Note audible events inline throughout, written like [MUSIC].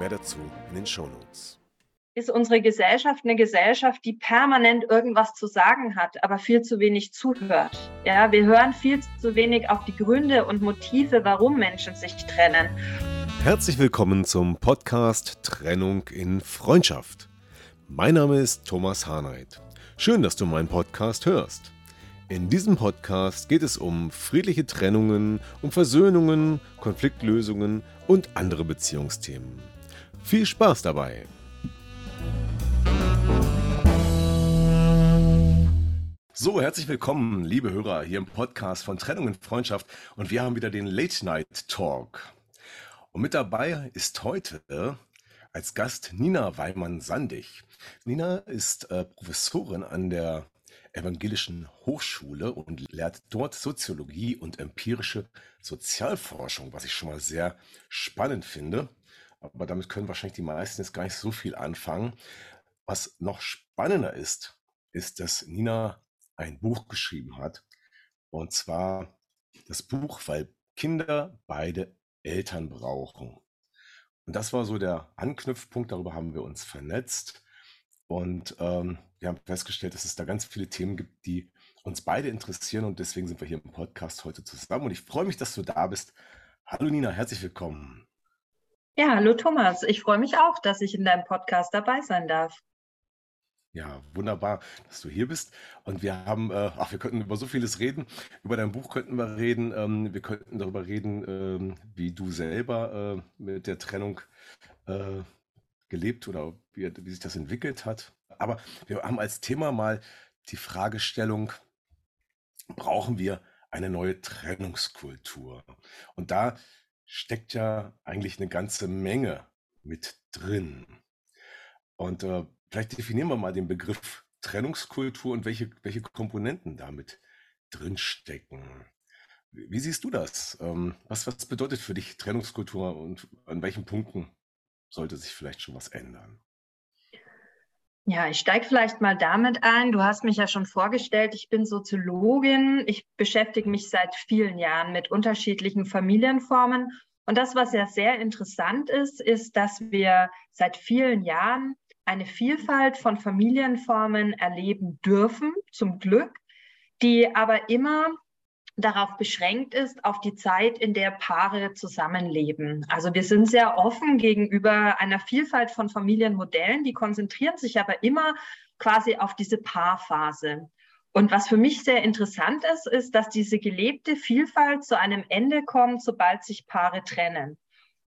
Mehr dazu in den Shownotes. Ist unsere Gesellschaft eine Gesellschaft, die permanent irgendwas zu sagen hat, aber viel zu wenig zuhört? Ja, wir hören viel zu wenig auf die Gründe und Motive, warum Menschen sich trennen. Herzlich willkommen zum Podcast Trennung in Freundschaft. Mein Name ist Thomas Harnight. Schön, dass du meinen Podcast hörst. In diesem Podcast geht es um friedliche Trennungen, um Versöhnungen, Konfliktlösungen und andere Beziehungsthemen. Viel Spaß dabei! So, herzlich willkommen, liebe Hörer, hier im Podcast von Trennung und Freundschaft. Und wir haben wieder den Late Night Talk. Und mit dabei ist heute als Gast Nina Weimann-Sandig. Nina ist äh, Professorin an der Evangelischen Hochschule und lehrt dort Soziologie und empirische Sozialforschung, was ich schon mal sehr spannend finde aber damit können wahrscheinlich die meisten jetzt gar nicht so viel anfangen. Was noch spannender ist, ist, dass Nina ein Buch geschrieben hat. Und zwar das Buch, weil Kinder beide Eltern brauchen. Und das war so der Anknüpfpunkt, darüber haben wir uns vernetzt. Und ähm, wir haben festgestellt, dass es da ganz viele Themen gibt, die uns beide interessieren. Und deswegen sind wir hier im Podcast heute zusammen. Und ich freue mich, dass du da bist. Hallo Nina, herzlich willkommen. Ja, hallo Thomas. Ich freue mich auch, dass ich in deinem Podcast dabei sein darf. Ja, wunderbar, dass du hier bist. Und wir haben, äh, ach, wir könnten über so vieles reden. Über dein Buch könnten wir reden. Ähm, wir könnten darüber reden, ähm, wie du selber äh, mit der Trennung äh, gelebt oder wie, wie sich das entwickelt hat. Aber wir haben als Thema mal die Fragestellung, brauchen wir eine neue Trennungskultur? Und da steckt ja eigentlich eine ganze Menge mit drin. Und äh, vielleicht definieren wir mal den Begriff Trennungskultur und welche, welche Komponenten damit drinstecken. Wie, wie siehst du das? Ähm, was, was bedeutet für dich Trennungskultur und an welchen Punkten sollte sich vielleicht schon was ändern? Ja, ich steige vielleicht mal damit ein. Du hast mich ja schon vorgestellt, ich bin Soziologin. Ich beschäftige mich seit vielen Jahren mit unterschiedlichen Familienformen. Und das, was ja sehr interessant ist, ist, dass wir seit vielen Jahren eine Vielfalt von Familienformen erleben dürfen, zum Glück, die aber immer darauf beschränkt ist, auf die Zeit, in der Paare zusammenleben. Also wir sind sehr offen gegenüber einer Vielfalt von Familienmodellen, die konzentrieren sich aber immer quasi auf diese Paarphase. Und was für mich sehr interessant ist, ist, dass diese gelebte Vielfalt zu einem Ende kommt, sobald sich Paare trennen.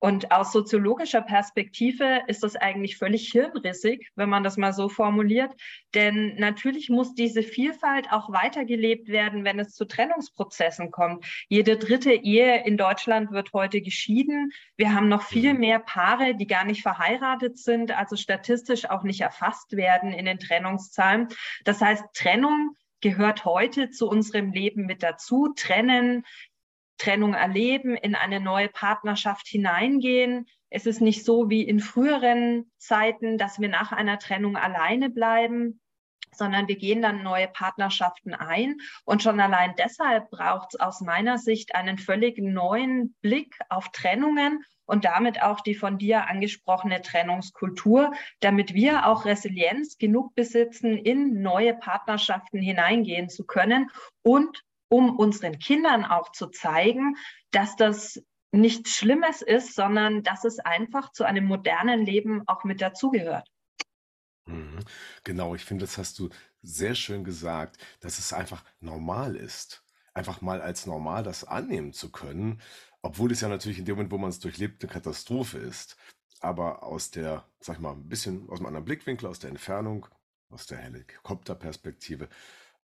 Und aus soziologischer Perspektive ist das eigentlich völlig hirnrissig, wenn man das mal so formuliert. Denn natürlich muss diese Vielfalt auch weitergelebt werden, wenn es zu Trennungsprozessen kommt. Jede dritte Ehe in Deutschland wird heute geschieden. Wir haben noch viel mhm. mehr Paare, die gar nicht verheiratet sind, also statistisch auch nicht erfasst werden in den Trennungszahlen. Das heißt, Trennung gehört heute zu unserem Leben mit dazu. Trennen, Trennung erleben, in eine neue Partnerschaft hineingehen. Es ist nicht so wie in früheren Zeiten, dass wir nach einer Trennung alleine bleiben, sondern wir gehen dann neue Partnerschaften ein. Und schon allein deshalb braucht es aus meiner Sicht einen völlig neuen Blick auf Trennungen und damit auch die von dir angesprochene Trennungskultur, damit wir auch Resilienz genug besitzen, in neue Partnerschaften hineingehen zu können und um unseren Kindern auch zu zeigen, dass das nichts Schlimmes ist, sondern dass es einfach zu einem modernen Leben auch mit dazugehört. Mhm. Genau, ich finde, das hast du sehr schön gesagt, dass es einfach normal ist, einfach mal als normal das annehmen zu können, obwohl es ja natürlich in dem Moment, wo man es durchlebt, eine Katastrophe ist. Aber aus der, sag ich mal, ein bisschen aus einem anderen Blickwinkel, aus der Entfernung, aus der Helikopterperspektive,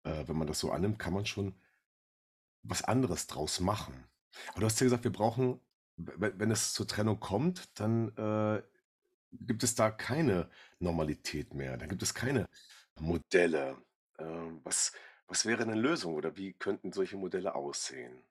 äh, wenn man das so annimmt, kann man schon was anderes draus machen. Aber du hast ja gesagt, wir brauchen, wenn es zur Trennung kommt, dann äh, gibt es da keine Normalität mehr. Da gibt es keine Modelle. Ähm, was was wäre 'ne Lösung oder wie könnten solche Modelle aussehen?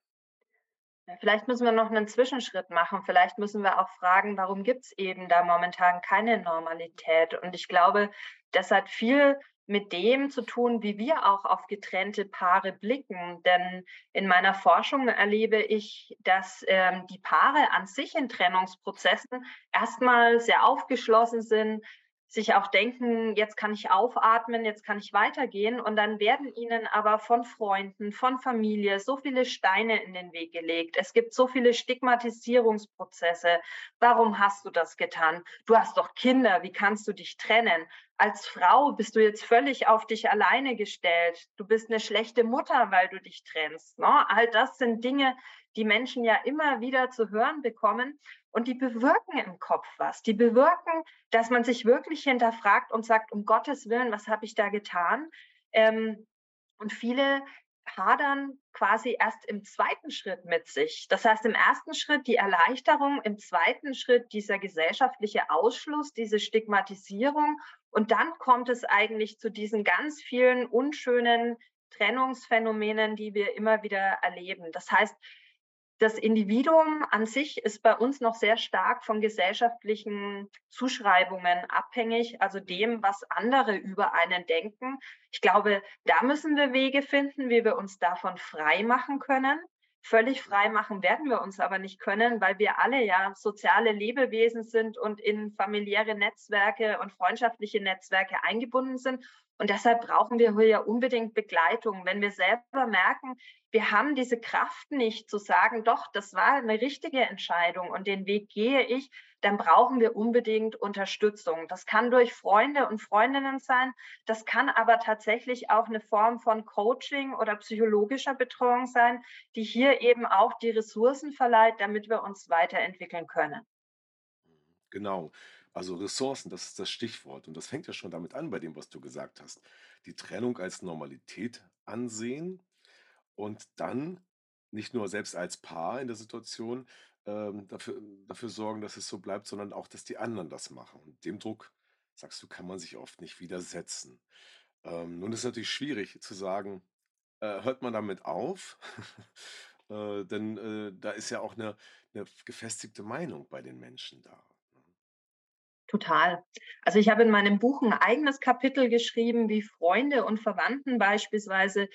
Vielleicht müssen wir noch einen Zwischenschritt machen. Vielleicht müssen wir auch fragen, warum gibt's eben da momentan keine Normalität? Und ich glaube, das hat viel mit dem zu tun, wie wir auch auf getrennte Paare blicken. Denn in meiner Forschung erlebe ich, dass ähm, die Paare an sich in Trennungsprozessen erstmal sehr aufgeschlossen sind, sich auch denken, jetzt kann ich aufatmen, jetzt kann ich weitergehen. Und dann werden ihnen aber von Freunden, von Familie so viele Steine in den Weg gelegt. Es gibt so viele Stigmatisierungsprozesse. Warum hast du das getan? Du hast doch Kinder, wie kannst du dich trennen? Als Frau bist du jetzt völlig auf dich alleine gestellt. Du bist eine schlechte Mutter, weil du dich trennst. Ne? All das sind Dinge, die Menschen ja immer wieder zu hören bekommen. Und die bewirken im Kopf was. Die bewirken, dass man sich wirklich hinterfragt und sagt, um Gottes Willen, was habe ich da getan? Ähm, und viele hadern quasi erst im zweiten Schritt mit sich. Das heißt, im ersten Schritt die Erleichterung, im zweiten Schritt dieser gesellschaftliche Ausschluss, diese Stigmatisierung. Und dann kommt es eigentlich zu diesen ganz vielen unschönen Trennungsphänomenen, die wir immer wieder erleben. Das heißt, das Individuum an sich ist bei uns noch sehr stark von gesellschaftlichen Zuschreibungen abhängig, also dem, was andere über einen denken. Ich glaube, da müssen wir Wege finden, wie wir uns davon frei machen können. Völlig frei machen werden wir uns aber nicht können, weil wir alle ja soziale Lebewesen sind und in familiäre Netzwerke und freundschaftliche Netzwerke eingebunden sind. Und deshalb brauchen wir hier ja unbedingt Begleitung. Wenn wir selber merken, wir haben diese Kraft nicht zu sagen, doch, das war eine richtige Entscheidung und den Weg gehe ich, dann brauchen wir unbedingt Unterstützung. Das kann durch Freunde und Freundinnen sein, das kann aber tatsächlich auch eine Form von Coaching oder psychologischer Betreuung sein, die hier eben auch die Ressourcen verleiht, damit wir uns weiterentwickeln können. Genau. Also Ressourcen, das ist das Stichwort. Und das fängt ja schon damit an bei dem, was du gesagt hast. Die Trennung als Normalität ansehen und dann nicht nur selbst als Paar in der Situation ähm, dafür, dafür sorgen, dass es so bleibt, sondern auch, dass die anderen das machen. Und dem Druck, sagst du, kann man sich oft nicht widersetzen. Ähm, nun ist es natürlich schwierig zu sagen, äh, hört man damit auf? [LAUGHS] äh, denn äh, da ist ja auch eine, eine gefestigte Meinung bei den Menschen da. Total. Also ich habe in meinem Buch ein eigenes Kapitel geschrieben, wie Freunde und Verwandten beispielsweise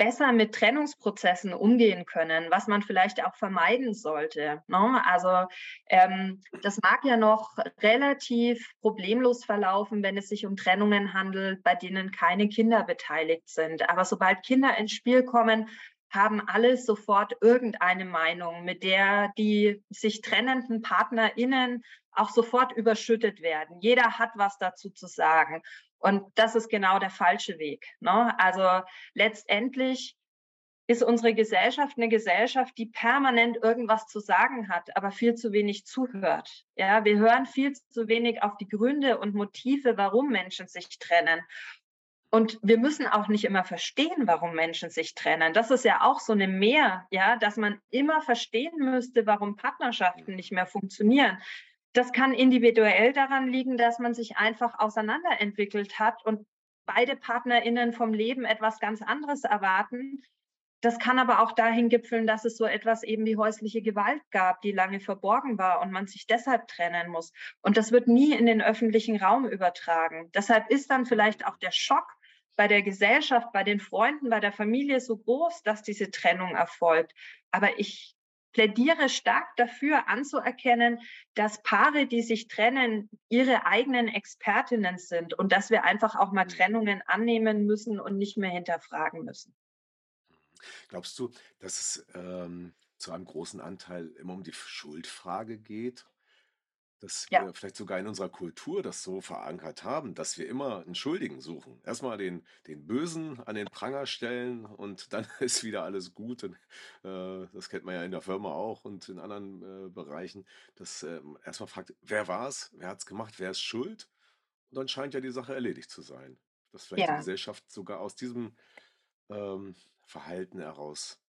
besser mit Trennungsprozessen umgehen können, was man vielleicht auch vermeiden sollte. Ne? Also ähm, das mag ja noch relativ problemlos verlaufen, wenn es sich um Trennungen handelt, bei denen keine Kinder beteiligt sind. Aber sobald Kinder ins Spiel kommen, haben alle sofort irgendeine Meinung, mit der die sich trennenden PartnerInnen auch sofort überschüttet werden. Jeder hat was dazu zu sagen. Und das ist genau der falsche Weg. Ne? Also letztendlich ist unsere Gesellschaft eine Gesellschaft, die permanent irgendwas zu sagen hat, aber viel zu wenig zuhört. Ja, wir hören viel zu wenig auf die Gründe und Motive, warum Menschen sich trennen. Und wir müssen auch nicht immer verstehen, warum Menschen sich trennen. Das ist ja auch so eine Mehr, ja, dass man immer verstehen müsste, warum Partnerschaften nicht mehr funktionieren. Das kann individuell daran liegen, dass man sich einfach auseinanderentwickelt hat und beide PartnerInnen vom Leben etwas ganz anderes erwarten. Das kann aber auch dahin gipfeln, dass es so etwas eben wie häusliche Gewalt gab, die lange verborgen war und man sich deshalb trennen muss. Und das wird nie in den öffentlichen Raum übertragen. Deshalb ist dann vielleicht auch der Schock bei der Gesellschaft, bei den Freunden, bei der Familie so groß, dass diese Trennung erfolgt. Aber ich plädiere stark dafür anzuerkennen, dass Paare, die sich trennen, ihre eigenen Expertinnen sind und dass wir einfach auch mal mhm. Trennungen annehmen müssen und nicht mehr hinterfragen müssen. Glaubst du, dass es ähm, zu einem großen Anteil immer um die Schuldfrage geht? Dass Ja, wir vielleicht sogar in unserer Kultur das so verankert haben, dass wir immer einen Schuldigen suchen. Erstmal den den Bösen an den Pranger stellen und dann [LAUGHS] ist wieder alles gut und, äh, das kennt man ja in der Firma auch und in anderen, äh, Bereichen, dass, ähm, erst fragt: „Wer war's? Wer hat's gemacht? Wer ist schuld?“ Und dann scheint ja die Sache erledigt zu sein. Dass vielleicht die ja. Gesellschaft sogar aus diesem, ähm, Verhalten heraus.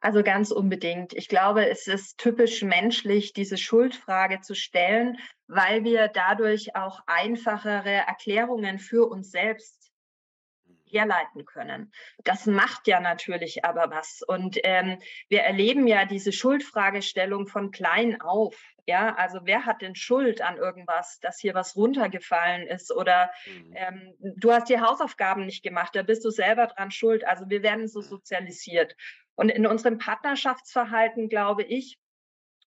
Also ganz unbedingt. Ich glaube, es ist typisch menschlich, diese Schuldfrage zu stellen, weil wir dadurch auch einfachere Erklärungen für uns selbst herleiten können. Das macht ja natürlich aber was. Und ähm, wir erleben ja diese Schuldfragestellung von klein auf. Ja, also wer hat denn Schuld an irgendwas, dass hier was runtergefallen ist oder mhm. ähm, du hast die Hausaufgaben nicht gemacht, da bist du selber dran schuld. Also wir werden so sozialisiert. Und in unserem Partnerschaftsverhalten, glaube ich,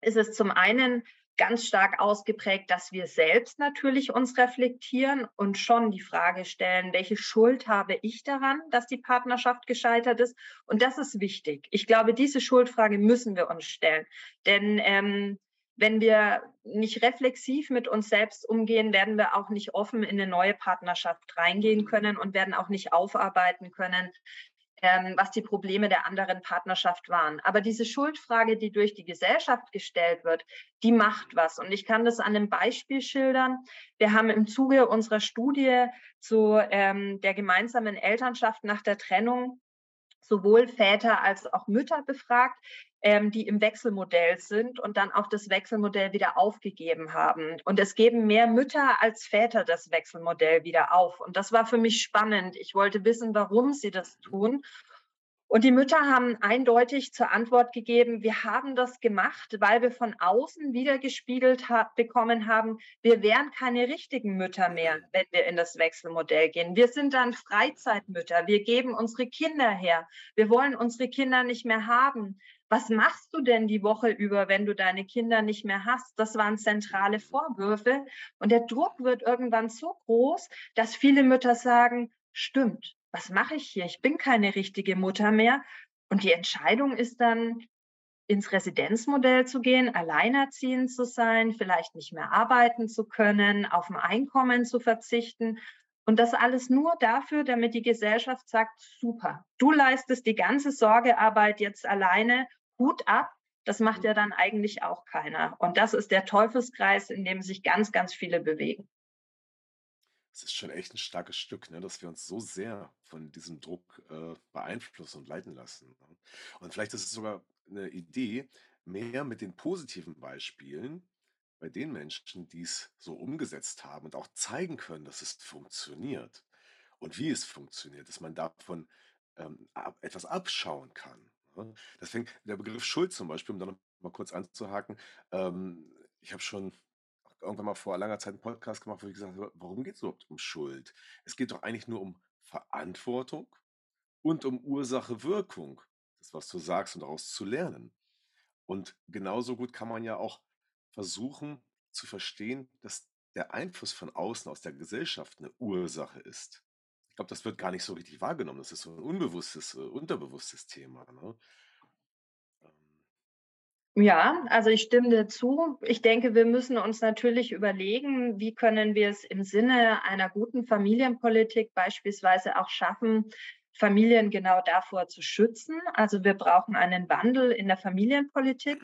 ist es zum einen ganz stark ausgeprägt, dass wir selbst natürlich uns reflektieren und schon die Frage stellen, welche Schuld habe ich daran, dass die Partnerschaft gescheitert ist? Und das ist wichtig. Ich glaube, diese Schuldfrage müssen wir uns stellen. Denn ähm, wenn wir nicht reflexiv mit uns selbst umgehen, werden wir auch nicht offen in eine neue Partnerschaft reingehen können und werden auch nicht aufarbeiten können, ähm, was die Probleme der anderen Partnerschaft waren. Aber diese Schuldfrage, die durch die Gesellschaft gestellt wird, die macht was. Und ich kann das an einem Beispiel schildern. Wir haben im Zuge unserer Studie zu ähm, der gemeinsamen Elternschaft nach der Trennung sowohl Väter als auch Mütter befragt, ähm, die im Wechselmodell sind und dann auch das Wechselmodell wieder aufgegeben haben. Und es geben mehr Mütter als Väter das Wechselmodell wieder auf. Und das war für mich spannend. Ich wollte wissen, warum sie das tun. Und die Mütter haben eindeutig zur Antwort gegeben, wir haben das gemacht, weil wir von außen wiedergespiegelt ha bekommen haben, wir wären keine richtigen Mütter mehr, wenn wir in das Wechselmodell gehen. Wir sind dann Freizeitmütter, wir geben unsere Kinder her, wir wollen unsere Kinder nicht mehr haben. Was machst du denn die Woche über, wenn du deine Kinder nicht mehr hast? Das waren zentrale Vorwürfe. Und der Druck wird irgendwann so groß, dass viele Mütter sagen, stimmt, was mache ich hier? Ich bin keine richtige Mutter mehr. Und die Entscheidung ist dann, ins Residenzmodell zu gehen, alleinerziehend zu sein, vielleicht nicht mehr arbeiten zu können, auf ein Einkommen zu verzichten. Und das alles nur dafür, damit die Gesellschaft sagt, super, du leistest die ganze Sorgearbeit jetzt alleine, Hut ab. Das macht ja dann eigentlich auch keiner. Und das ist der Teufelskreis, in dem sich ganz, ganz viele bewegen. Es ist schon echt ein starkes Stück, ne, dass wir uns so sehr von diesem Druck, äh, beeinflussen und leiten lassen, ne? Und vielleicht ist es sogar eine Idee, mehr mit den positiven Beispielen bei den Menschen, die es so umgesetzt haben und auch zeigen können, dass es funktioniert und wie es funktioniert, dass man davon, ähm, ab etwas abschauen kann, ne? Deswegen der Begriff Schuld zum Beispiel, um da noch mal kurz anzuhaken, ähm, ich habe schon irgendwann mal vor langer Zeit einen Podcast gemacht, wo ich gesagt habe: „Warum geht es überhaupt um Schuld? Es geht doch eigentlich nur um Verantwortung und um Ursache-Wirkung, das, was du sagst und daraus zu lernen.“ Und genauso gut kann man ja auch versuchen zu verstehen, dass der Einfluss von außen aus der Gesellschaft eine Ursache ist. Ich glaube, das wird gar nicht so richtig wahrgenommen. Das ist so ein unbewusstes, äh, unterbewusstes Thema, ne? Ja, also ich stimme dir zu. Ich denke, wir müssen uns natürlich überlegen, wie können wir es im Sinne einer guten Familienpolitik beispielsweise auch schaffen, Familien genau davor zu schützen. Also wir brauchen einen Wandel in der Familienpolitik.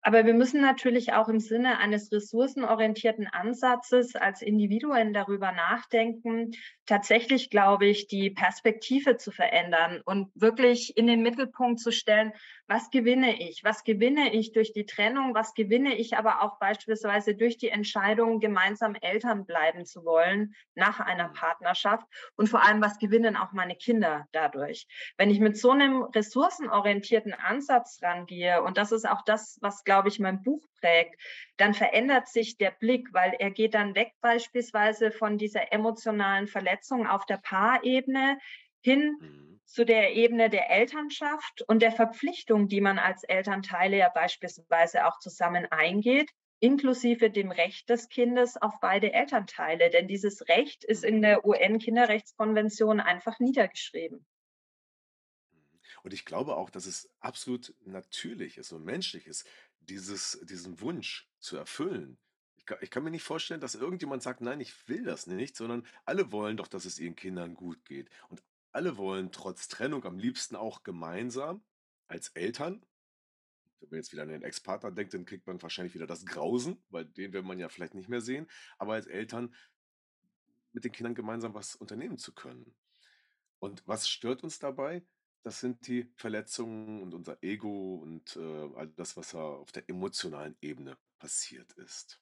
Aber wir müssen natürlich auch im Sinne eines ressourcenorientierten Ansatzes als Individuen darüber nachdenken, tatsächlich, glaube ich, die Perspektive zu verändern und wirklich in den Mittelpunkt zu stellen, was gewinne ich? Was gewinne ich durch die Trennung? Was gewinne ich aber auch beispielsweise durch die Entscheidung, gemeinsam Eltern bleiben zu wollen nach einer Partnerschaft? Und vor allem, was gewinnen auch meine Kinder dadurch? Wenn ich mit so einem ressourcenorientierten Ansatz rangehe, und das ist auch das, was, glaube ich, mein Buch prägt, dann verändert sich der Blick, weil er geht dann weg beispielsweise von dieser emotionalen Verletzung auf der Paarebene hin mhm zu der Ebene der Elternschaft und der Verpflichtung, die man als Elternteile ja beispielsweise auch zusammen eingeht, inklusive dem Recht des Kindes auf beide Elternteile. Denn dieses Recht ist in der UN-Kinderrechtskonvention einfach niedergeschrieben. Und ich glaube auch, dass es absolut natürlich ist und menschlich ist, dieses, diesen Wunsch zu erfüllen. Ich kann, ich kann mir nicht vorstellen, dass irgendjemand sagt, nein, ich will das nicht, sondern alle wollen doch, dass es ihren Kindern gut geht. Und alle wollen trotz Trennung am liebsten auch gemeinsam als Eltern wenn man jetzt wieder an den Ex-Partner denkt, dann kriegt man wahrscheinlich wieder das Grausen, weil den will man ja vielleicht nicht mehr sehen, aber als Eltern mit den Kindern gemeinsam was unternehmen zu können. Und was stört uns dabei? Das sind die Verletzungen und unser Ego und, äh, all das, was auf der emotionalen Ebene passiert ist.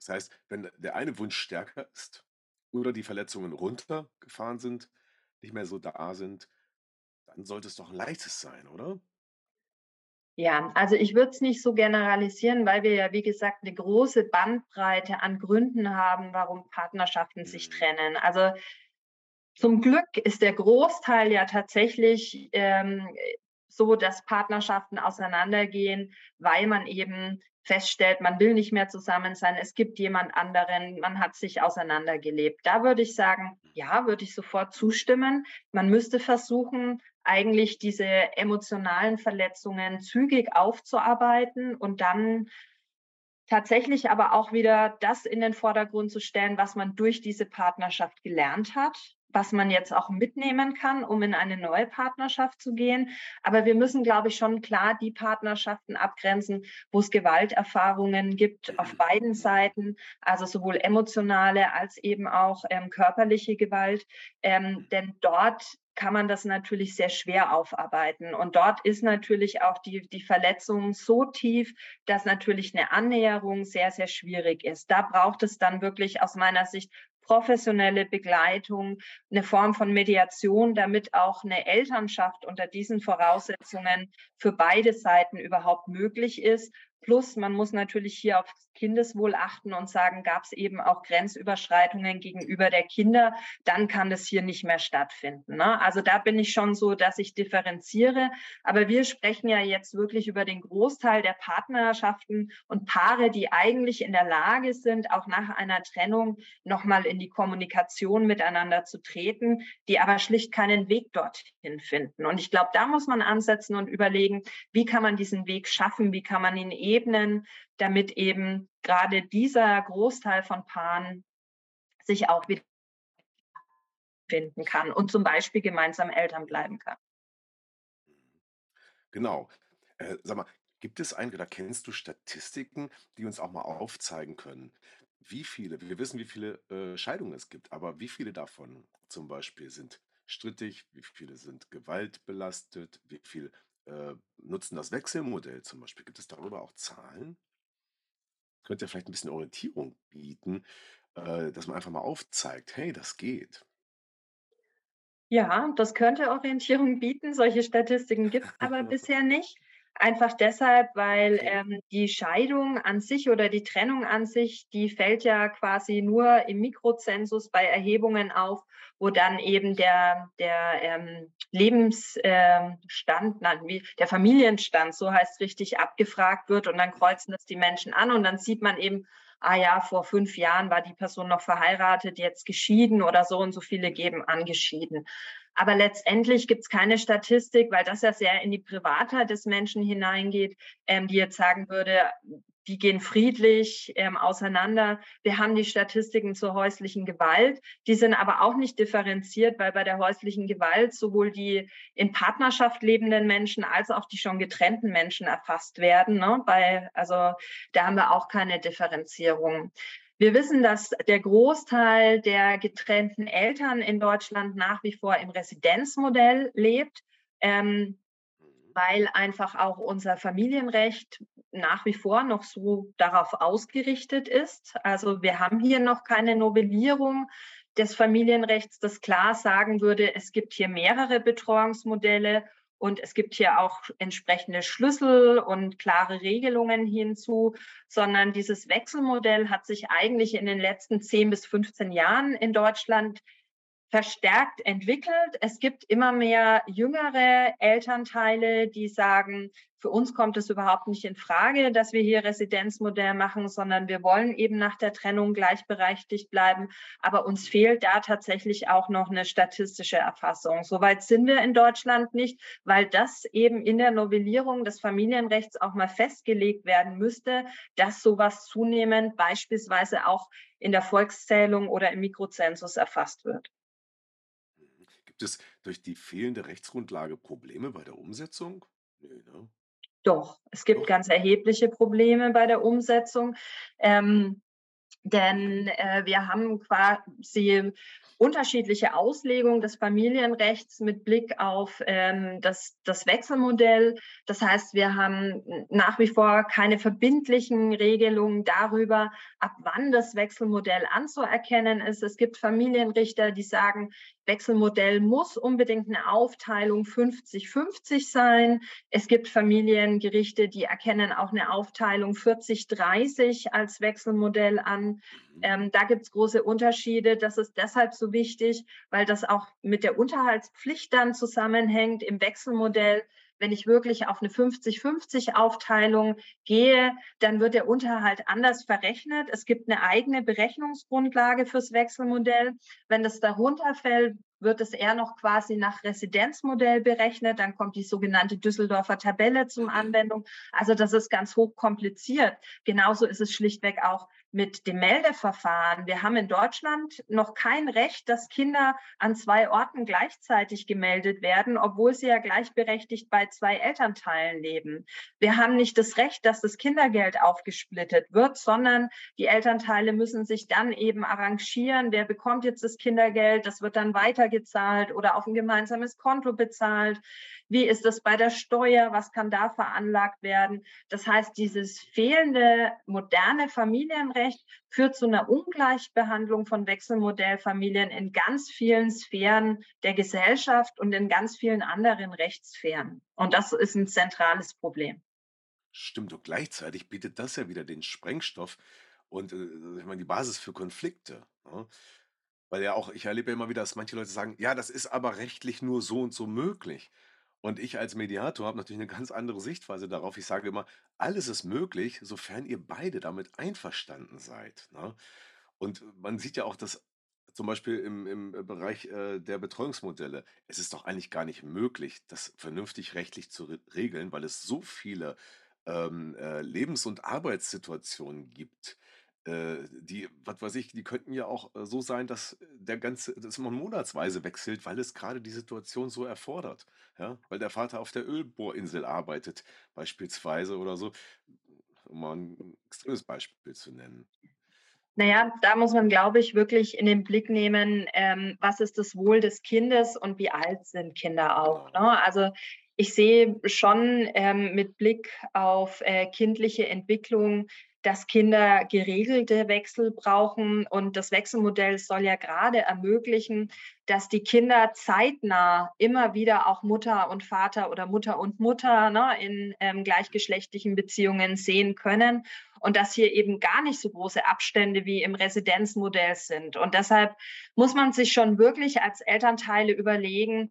Das heißt, wenn der eine Wunsch stärker ist oder die Verletzungen runtergefahren sind, nicht mehr so da sind, dann sollte es doch 'n Leichtes sein, oder? Ja, also ich würde es nicht so generalisieren, weil wir ja, wie gesagt, 'ne große Bandbreite an Gründen haben, warum Partnerschaften sich Mhm. trennen. Also, zum Glück ist der Großteil ja tatsächlich, ähm, äh, so, dass Partnerschaften auseinandergehen, weil man eben feststellt, man will nicht mehr zusammen sein, es gibt jemand anderen, man hat sich auseinandergelebt. Da würde ich sagen, ja, würde ich sofort zustimmen. Man müsste versuchen, eigentlich diese emotionalen Verletzungen zügig aufzuarbeiten und dann tatsächlich aber auch wieder das in den Vordergrund zu stellen, was man durch diese Partnerschaft gelernt hat, was man jetzt auch mitnehmen kann, um in eine neue Partnerschaft zu gehen. Aber wir müssen, glaube ich, schon klar die Partnerschaften abgrenzen, wo es Gewalterfahrungen gibt auf Mhm. beiden. Seiten, also sowohl emotionale als eben auch, ähm, körperliche Gewalt. Ähm, denn dort kann man das natürlich sehr schwer aufarbeiten. Und dort ist natürlich auch die die Verletzung so tief, dass natürlich 'ne Annäherung sehr, sehr schwierig ist. Da braucht es dann wirklich aus meiner Sicht professionelle Begleitung, 'ne Form von Mediation, damit auch 'ne Elternschaft unter diesen Voraussetzungen für beide Seiten überhaupt möglich ist. Plus, man muss natürlich hier aufs Kindeswohl achten und sagen: „Gab's eben auch Grenzüberschreitungen gegenüber der Kinder, dann kann das hier nicht mehr stattfinden“, ne? Also, da bin ich schon so, dass ich differenziere. Aber wir sprechen ja jetzt wirklich über den Großteil der Partnerschaften und Paare, die eigentlich in der Lage sind, auch nach einer Trennung noch mal in die Kommunikation miteinander zu treten, die aber schlicht keinen Weg dorthin finden. Und ich glaube, da muss man ansetzen und überlegen: Wie kann man diesen Weg schaffen? Wie kann man ihn ebnen, damit eben grade dieser Großteil von Paaren sich auch wi finden kann und zum Beispiel gemeinsam Eltern bleiben kann. Genau. Äh, sag mal, gibt es ein oder kennst du Statistiken, die uns auch mal aufzeigen können, wie viele wir wissen, wie viele, äh, Scheidungen es gibt, aber wie viele davon zum Beispiel sind strittig, wie viele sind gewaltbelastet, wie viel, äh, nutzen das Wechselmodell zum Beispiel? Gibt es darüber auch Zahlen? Könnte ja vielleicht 'n bisschen Orientierung bieten, äh, dass man einfach mal aufzeigt: „Hey, das geht.“ Ja, das könnte Orientierung bieten. Solche Statistiken gibt's aber [LAUGHS] bisher nicht. Einfach deshalb, weil, ähm, die Scheidung an sich oder die Trennung an sich, die fällt ja quasi nur im Mikrozensus bei Erhebungen auf, wo dann eben der der, ähm, Lebens ähm, der Familienstand, so heißt's richtig, abgefragt wird und dann kreuzen das die Menschen an und dann sieht man eben: „Ah ja, vor 5 Jahren war die Person noch verheiratet, jetzt geschieden oder so und so viele geben an geschieden.“ Aber letztendlich gibt's keine Statistik, weil das ja sehr in die Privatheit des Menschen hineingeht, ähm, die jetzt sagen würde, die gehen friedlich, ähm, auseinander. Wir haben die Statistiken zur häuslichen Gewalt, die sind aber auch nicht differenziert, weil bei der häuslichen Gewalt sowohl die in Partnerschaft lebenden Menschen als auch die schon getrennten Menschen erfasst werden, ne? Bei also, da haben wir auch keine Differenzierung. Wir wissen, dass der Großteil der getrennten Eltern in Deutschland nach wie vor im Residenzmodell lebt, ähm, Mhm. weil einfach auch unser Familienrecht nach wie vor noch so darauf ausgerichtet ist. Also, wir haben hier noch keine Novellierung des Familienrechts, das klar sagen würde: „Es gibt hier mehrere Betreuungsmodelle und es gibt hier auch entsprechende Schlüssel und klare Regelungen hinzu“, sondern dieses Wechselmodell hat sich eigentlich in den letzten 10 bis 15 Jahren in Deutschland verstärkt entwickelt. Es gibt immer mehr jüngere Elternteile, die sagen: „Für uns kommt es überhaupt nicht infrage, dass wir hier Residenzmodell machen, sondern wir wollen eben nach der Trennung gleichberechtigt bleiben.“ Aber uns fehlt da tatsächlich auch noch 'ne statistische Erfassung. So weit sind wir in Deutschland nicht, weil das eben in der Novellierung des Familienrechts auch mal festgelegt werden müsste, dass so was zunehmend beispielsweise auch in der Volkszählung oder im Mikrozensus erfasst wird. Gibt es durch die fehlende Rechtsgrundlage Probleme bei der Umsetzung? Ne, ne? Doch, es gibt Doch? ganz erhebliche Probleme bei der Umsetzung. Ähm Denn äh, wir haben quasi unterschiedliche Auslegungen des Familienrechts mit Blick auf ähm, das, das Wechselmodell. Das heißt, wir haben nach wie vor keine verbindlichen Regelungen darüber, ab wann das Wechselmodell anzuerkennen ist. Es gibt Familienrichter, die sagen, Wechselmodell muss unbedingt eine Aufteilung 50-50 sein. Es gibt Familiengerichte, die erkennen auch eine Aufteilung 40-30 als Wechselmodell an. Mhm. Ähm, da gibt es große Unterschiede. Das ist deshalb so wichtig, weil das auch mit der Unterhaltspflicht dann zusammenhängt im Wechselmodell wenn ich wirklich auf eine 50-50-Aufteilung gehe, dann wird der Unterhalt anders verrechnet. Es gibt eine eigene Berechnungsgrundlage fürs Wechselmodell. Wenn das darunter fällt, wird es eher noch quasi nach Residenzmodell berechnet. Dann kommt die sogenannte Düsseldorfer Tabelle zum Anwendung. Also das ist ganz hoch kompliziert. Genauso ist es schlichtweg auch mit dem Meldeverfahren. Wir haben in Deutschland noch kein Recht, dass Kinder an zwei Orten gleichzeitig gemeldet werden, obwohl sie ja gleichberechtigt bei zwei Elternteilen leben. Wir haben nicht das Recht, dass das Kindergeld aufgesplittet wird, sondern die Elternteile müssen sich dann eben arrangieren. Wer bekommt jetzt das Kindergeld? Das wird dann weitergezahlt oder auf ein gemeinsames Konto bezahlt. Wie ist das bei der Steuer? Was kann da veranlagt werden? Das heißt, dieses fehlende moderne Familienrecht führt zu einer Ungleichbehandlung von Wechselmodellfamilien in ganz vielen Sphären der Gesellschaft und in ganz vielen anderen Rechtssphären. Und das ist ein zentrales Problem. Stimmt, und gleichzeitig bietet das ja wieder den Sprengstoff und äh, ich meine, die Basis für Konflikte. Ne? Weil ja auch, ich erlebe ja immer wieder, dass manche Leute sagen, ja, das ist aber rechtlich nur so und so möglich. Und ich als Mediator habe natürlich eine ganz andere Sichtweise darauf. Ich sage immer, alles ist möglich, sofern ihr beide damit einverstanden seid, ne? Und man sieht ja auch, dass zum Beispiel im im Bereich, äh, der Betreuungsmodelle es ist doch eigentlich gar nicht möglich, das vernünftig rechtlich zu re regeln, weil es so viele, ähm, äh, Lebens und Arbeitssituationen gibt, äh, die, was weiß ich, die könnten ja auch äh, so sein, dass der ganze, dass man monatsweise wechselt, weil es gerade die Situation so erfordert. Ja, weil der Vater auf der Ölbohrinsel arbeitet, beispielsweise oder so, um mal ein extremes Beispiel zu nennen. Naja, da muss man, glaube ich, wirklich in den Blick nehmen, ähm, was ist das Wohl des Kindes und wie alt sind Kinder auch. Genau. Ne? Also ich sehe schon ähm, mit Blick auf äh, kindliche Entwicklung dass Kinder geregelte Wechsel brauchen. Und das Wechselmodell soll ja gerade ermöglichen, dass die Kinder zeitnah immer wieder auch Mutter und Vater oder Mutter und Mutter ne, in ähm, gleichgeschlechtlichen Beziehungen sehen können. Und dass hier eben gar nicht so große Abstände wie im Residenzmodell sind. Und deshalb muss man sich schon wirklich als Elternteile überlegen,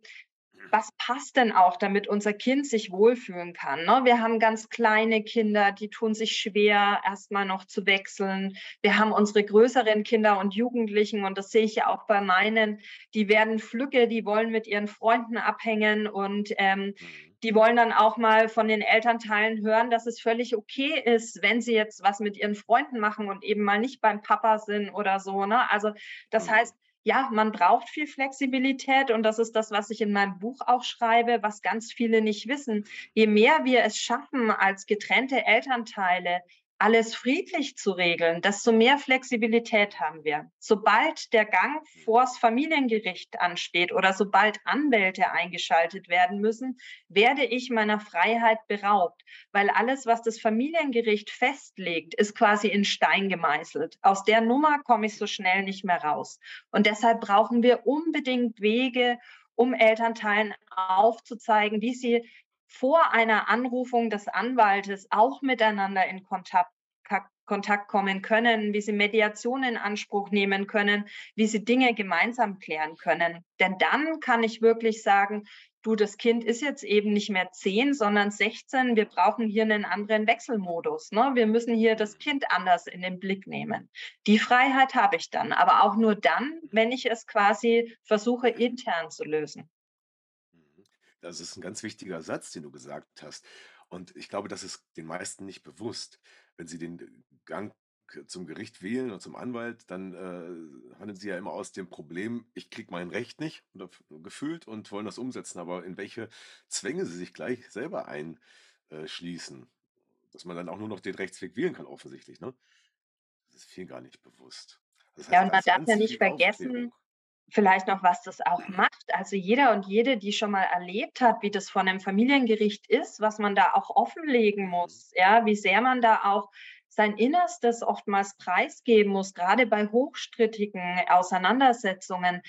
was passt denn auch, damit unser Kind sich wohlfühlen kann? Ne? Wir haben ganz kleine Kinder, die tun sich schwer, erstmal noch zu wechseln. Wir haben unsere größeren Kinder und Jugendlichen, und das sehe ich ja auch bei meinen, die werden Flücke, die wollen mit ihren Freunden abhängen und ähm, mhm. die wollen dann auch mal von den Elternteilen hören, dass es völlig okay ist, wenn sie jetzt was mit ihren Freunden machen und eben mal nicht beim Papa sind oder so. Ne? Also das mhm. heißt, ja, man braucht viel Flexibilität und das ist das, was ich in meinem Buch auch schreibe, was ganz viele nicht wissen. Je mehr wir es schaffen, als getrennte Elternteile alles friedlich zu regeln, desto mehr Flexibilität haben wir. Sobald der Gang vors Familiengericht ansteht oder sobald Anwälte eingeschaltet werden müssen, werde ich meiner Freiheit beraubt, weil alles, was das Familiengericht festlegt, ist quasi in Stein gemeißelt. Aus der Nummer komme ich so schnell nicht mehr raus. Und deshalb brauchen wir unbedingt Wege, um Elternteilen aufzuzeigen, wie sie vor einer Anrufung des Anwaltes auch miteinander in Kontakt, Kontakt kommen können, wie sie Mediation in Anspruch nehmen können, wie sie Dinge gemeinsam klären können. Denn dann kann ich wirklich sagen, du, das Kind ist jetzt eben nicht mehr zehn, sondern 16. Wir brauchen hier einen anderen Wechselmodus. Ne? Wir müssen hier das Kind anders in den Blick nehmen. Die Freiheit habe ich dann, aber auch nur dann, wenn ich es quasi versuche, intern zu lösen. Das ist ein ganz wichtiger Satz, den du gesagt hast. Und ich glaube, das ist den meisten nicht bewusst. Wenn sie den Gang zum Gericht wählen oder zum Anwalt, dann äh, handeln sie ja immer aus dem Problem, ich kriege mein Recht nicht oder gefühlt und wollen das umsetzen, aber in welche Zwänge sie sich gleich selber einschließen, dass man dann auch nur noch den Rechtsweg wählen kann, offensichtlich, ne? Das ist vielen gar nicht bewusst. Das Ja, heißt und man darf ja nicht viel Aufklärung. Vielleicht noch, was das auch macht. Also jeder und jede, die schon mal erlebt hat, wie das vor 'nem Familiengericht ist, was man da auch offenlegen Mhm. muss, ja, wie sehr man da auch sein Innerstes oftmals preisgeben muss, grade bei hochstrittigen Auseinandersetzungen.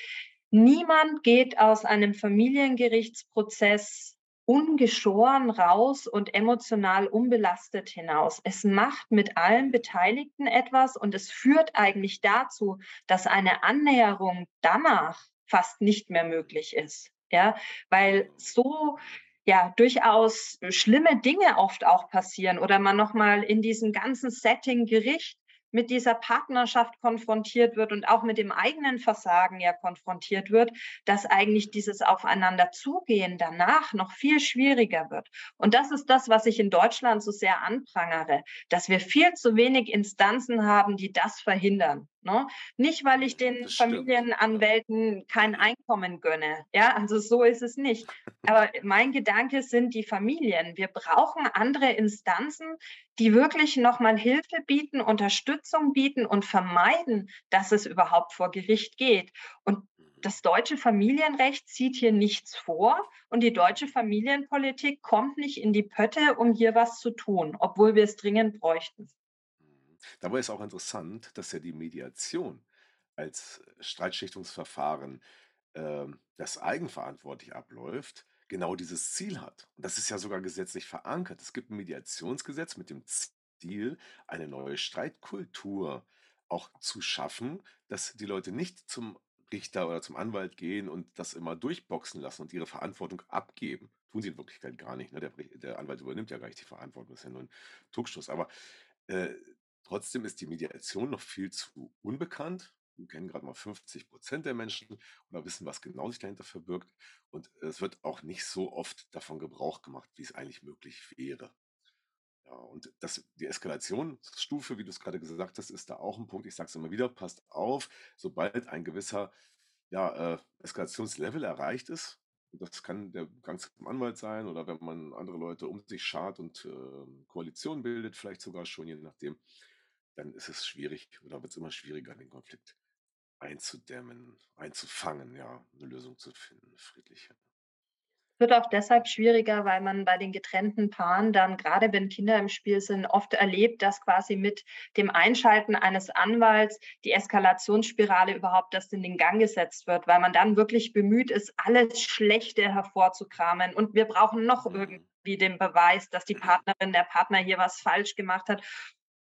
Niemand geht aus einem Familiengerichtsprozess ungeschoren raus und emotional unbelastet hinaus. Es macht mit allen. Beteiligten etwas und es führt eigentlich dazu, dass eine Annäherung danach fast nicht mehr möglich ist, ja? Weil so, ja, durchaus schlimme Dinge oft auch passieren oder man noch mal in diesem ganzen Setting Gericht mit dieser Partnerschaft konfrontiert wird und auch mit dem eigenen Versagen ja konfrontiert wird, dass eigentlich dieses Aufeinander-Zugehen danach noch viel schwieriger wird. Und das ist das, was ich in Deutschland so sehr anprangere, dass wir viel zu wenig Instanzen haben, die das verhindern, ne? Nicht, weil ich den. Familienanwälten kein Einkommen gönne, ja? Also, so ist es nicht. Aber mein Gedanke sind die Familien. Wir brauchen andere Instanzen, die wirklich noch mal Hilfe bieten, Unterstützung bieten und vermeiden, dass es überhaupt vor Gericht geht. Und Mhm. das deutsche Familienrecht sieht hier nichts vor und die deutsche Familienpolitik kommt nicht in die Pötte, um hier was zu tun, obwohl wir es dringend bräuchten. Dabei ist auch interessant, dass ja die Mediation als Streitschlichtungsverfahren, ähm, das eigenverantwortlich abläuft, genau dieses Ziel hat. Und das ist ja sogar gesetzlich verankert. Es gibt 'n Mediationsgesetz mit dem Ziel, eine neue Streitkultur auch zu schaffen, dass die Leute nicht zum Richter oder zum Anwalt gehen und das immer durchboxen lassen und ihre Verantwortung abgeben. Tun sie in Wirklichkeit gar nicht, ne? Der der Anwalt übernimmt ja gar nicht die Verantwortung, ist ja nur 'n Trugschluss. Aber, äh, trotzdem ist die Mediation noch viel zu unbekannt. Wir kennen grad mal 50 % der Menschen oder wissen, was genau sich dahinter verbirgt. Und es wird auch nicht so oft davon Gebrauch gemacht, wie's eigentlich möglich wäre. Ja, und das die Eskalationsstufe, wie du's grade gesagt hast, ist da auch 'n Punkt. Ich sage es immer wieder: „Passt auf, sobald ein gewisser, ja, äh, Eskalationslevel erreicht ist“ und das kann der Gang zum Anwalt sein oder wenn man andere Leute um sich schart und, ähm, Koalition bildet, vielleicht sogar schon, je nachdem, dann ist es schwierig oder wird's immer schwieriger, den Konflikt einzudämmen, einzufangen, ja, 'ne Lösung zu finden, friedliche. Wird auch deshalb schwieriger, weil man bei den getrennten Paaren dann, grade wenn Kinder im Spiel sind, oft erlebt, dass quasi mit dem Einschalten eines Anwalts die Eskalationsspirale überhaupt erst in den Gang gesetzt wird, weil man dann wirklich bemüht ist, alles Schlechte hervorzukramen. Und wir brauchen noch Mhm. irgendwie den Beweis, dass die Partnerin, der Partner hier was falsch gemacht hat.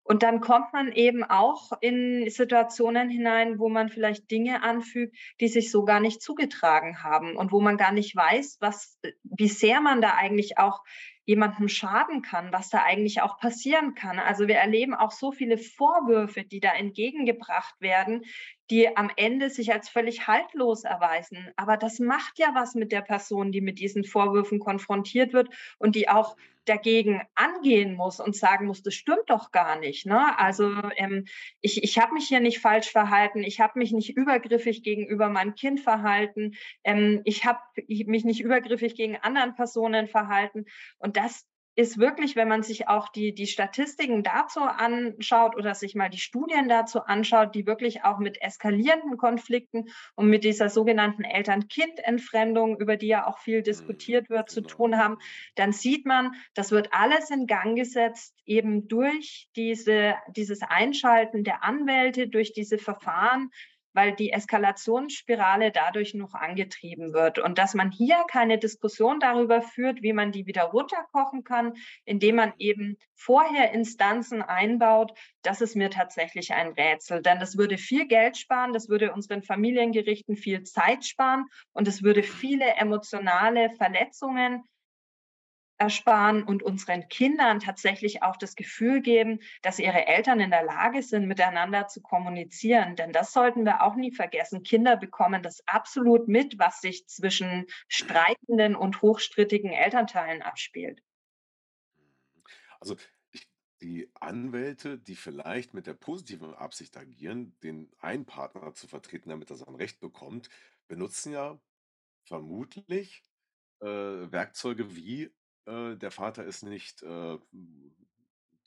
Und dann kommt man eben auch in Situationen hinein, wo man vielleicht Dinge anfügt, die sich so gar nicht zugetragen haben und wo man gar nicht weiß, was äh, wie sehr man da eigentlich auch jemandem schaden kann, was da eigentlich auch passieren kann. Also, wir erleben auch so viele Vorwürfe, die da entgegengebracht werden, die am Ende sich als völlig haltlos erweisen. Aber das macht ja was mit der Person, die mit diesen Vorwürfen konfrontiert wird und die auch dagegen angehen muss und sagen muss: „Das stimmt doch gar nicht, ne? Also, ähm, ich ich habe mich hier nicht falsch verhalten. Ich habe mich nicht übergriffig gegenüber meinem Kind verhalten. Ähm, ich habe mich nicht übergriffig gegen anderen Personen verhalten.“ Und das ist wirklich, wenn man sich auch die die Statistiken dazu anschaut oder sich mal die Studien dazu anschaut, die wirklich auch mit eskalierenden Konflikten und mit dieser sogenannten Eltern-Kind-Entfremdung, über die ja auch viel Mhm. diskutiert wird, zu Genau. tun haben, dann sieht man, das wird alles in Gang gesetzt eben durch diese dieses Einschalten der Anwälte, durch diese. Verfahren, weil die Eskalationsspirale dadurch noch angetrieben wird. Und dass man hier keine Diskussion darüber führt, wie man die wieder runterkochen kann, indem man eben vorher Instanzen einbaut, das ist mir tatsächlich ein Rätsel. Denn das würde viel Geld sparen, das würde unseren Familiengerichten viel Zeit sparen und es würde viele emotionale Verletzungen ersparen und unseren Kindern tatsächlich auch das Gefühl geben, dass ihre Eltern in der Lage sind, miteinander zu kommunizieren. Denn das sollten wir auch nie vergessen. Kinder bekommen das absolut mit, was sich zwischen streitenden und hochstrittigen Elternteilen abspielt. Also, die Anwälte, die vielleicht mit der positiven Absicht agieren, den einen Partner zu vertreten, damit er sein Recht bekommt, benutzen ja vermutlich, äh, Werkzeuge wie, äh, der Vater ist nicht, äh,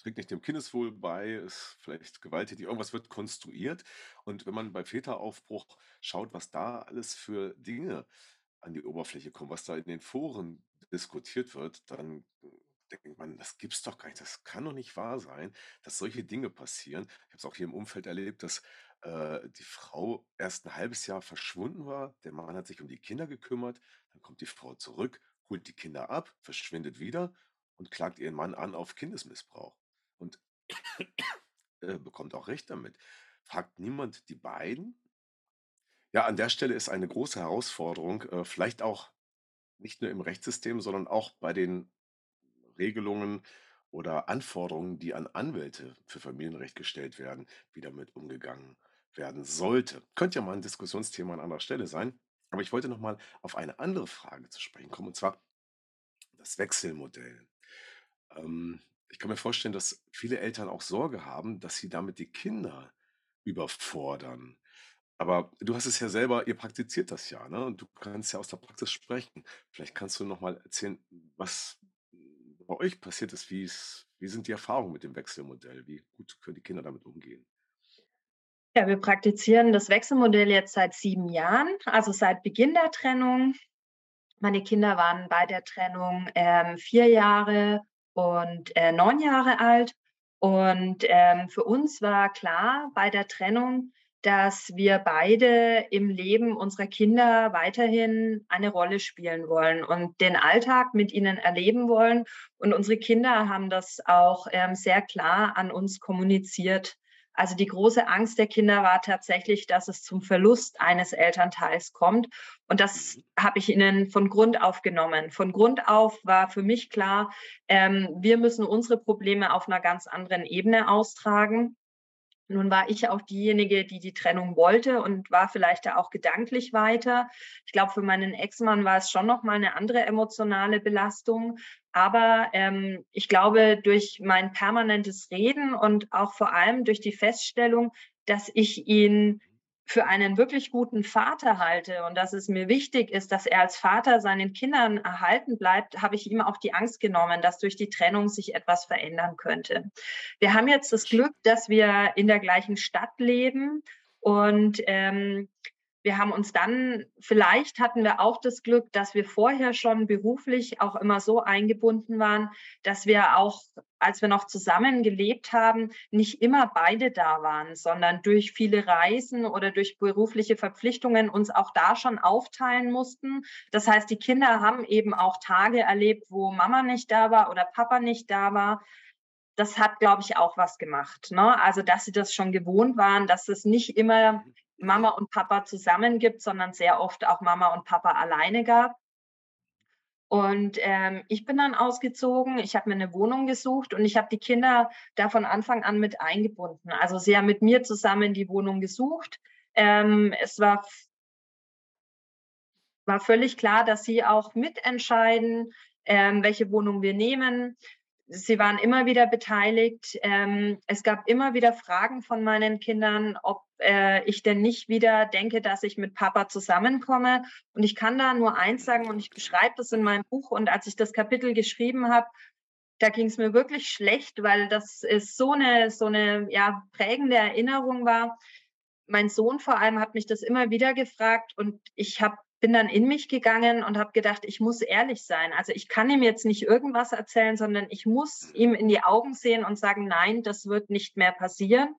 trägt nicht dem Kindeswohl bei, ist vielleicht gewalttätig, irgendwas wird konstruiert. Und wenn man bei Väteraufbruch schaut, was da alles für Dinge an die Oberfläche kommen, was da in den Foren diskutiert wird, dann denkt man, das gibt's doch gar nicht. Das kann doch nicht wahr sein, dass solche Dinge passieren. Ich habe es auch hier im Umfeld erlebt, dass äh, die Frau erst ein halbes Jahr verschwunden war. Der Mann hat sich um die Kinder gekümmert. Dann kommt die Frau zurück, holt die Kinder ab, verschwindet wieder und klagt ihren Mann an auf Kindesmissbrauch. Und [COUGHS] äh, bekommt auch Recht damit. Fragt niemand die beiden? Ja, an der Stelle ist eine große Herausforderung, äh, vielleicht auch nicht nur im Rechtssystem, sondern auch bei den Regelungen oder Anforderungen, die an Anwälte für Familienrecht gestellt werden, wie damit umgegangen werden sollte. Könnte ja mal ein Diskussionsthema an anderer Stelle sein. Aber ich wollte noch mal auf eine andere Frage zu sprechen kommen, und zwar das Wechselmodell. Ähm, ich kann mir vorstellen, dass viele Eltern auch Sorge haben, dass sie damit die Kinder überfordern. Aber du hast es ja selber, ihr praktiziert das ja, ne? Und du kannst ja aus der Praxis sprechen. Vielleicht kannst du noch mal erzählen, was bei euch passiert ist. Wie, ist, wie sind die Erfahrungen mit dem Wechselmodell? Wie gut können die Kinder damit umgehen? Ja, wir praktizieren das Wechselmodell jetzt seit sieben Jahren, also seit Beginn der Trennung. Meine Kinder waren bei der Trennung ähm, vier Jahre und äh, neun Jahre alt. Und ähm, für uns war klar bei der Trennung, dass wir beide im Leben unserer Kinder weiterhin eine Rolle spielen wollen und den Alltag mit ihnen erleben wollen. Und unsere Kinder haben das auch ähm, sehr klar an uns kommuniziert. Also die große Angst der Kinder war tatsächlich, dass es zum Verlust eines Elternteils kommt. Und das mhm. habe ich ihnen von Grund auf genommen. Von Grund auf war für mich klar, ähm, wir müssen unsere Probleme auf einer ganz anderen Ebene austragen. Nun war ich auch diejenige, die die Trennung wollte und war vielleicht da auch gedanklich weiter. Ich glaube, für meinen Ex-Mann war es schon noch mal eine andere emotionale Belastung. Aber ähm, ich glaube, durch mein permanentes Reden und auch vor allem durch die Feststellung, dass ich ihn für einen wirklich guten Vater halte und dass es mir wichtig ist, dass er als Vater seinen Kindern erhalten bleibt, habe ich ihm auch die Angst genommen, dass durch die Trennung sich etwas verändern könnte. Wir haben jetzt das Glück, dass wir in der gleichen Stadt leben und ähm, wir haben uns dann, vielleicht hatten wir auch das Glück, dass wir vorher schon beruflich auch immer so eingebunden waren, dass wir auch, als wir noch zusammen gelebt haben, nicht immer beide da waren, sondern durch viele Reisen oder durch berufliche Verpflichtungen uns auch da schon aufteilen mussten. Das heißt, die Kinder haben eben auch Tage erlebt, wo Mama nicht da war oder Papa nicht da war das hat, glaube ich, auch was gemacht. Ne? Also, dass sie das schon gewohnt waren, dass es nicht immer Mama und Papa zusammen gibt, sondern sehr oft auch Mama und Papa alleine gab. Und ähm, ich bin dann ausgezogen, ich habe mir eine Wohnung gesucht und ich habe die Kinder da von Anfang an mit eingebunden. Also sie haben mit mir zusammen die Wohnung gesucht. Ähm, es war, war völlig klar, dass sie auch mitentscheiden, ähm, welche Wohnung wir nehmen. Sie waren immer wieder beteiligt. Ähm, es gab immer wieder Fragen von meinen Kindern, ob äh, ich denn nicht wieder denke, dass ich mit Papa zusammenkomme. Und ich kann da nur eins sagen und ich beschreibe das in meinem Buch. Und als ich das Kapitel geschrieben habe, da ging es mir wirklich schlecht, weil das ist so eine, so eine ja, prägende Erinnerung war. Mein Sohn vor allem hat mich das immer wieder gefragt und ich habe bin dann in mich gegangen und habe gedacht, ich muss ehrlich sein. Also ich kann ihm jetzt nicht irgendwas erzählen, sondern ich muss ihm in die Augen sehen und sagen, nein, das wird nicht mehr passieren.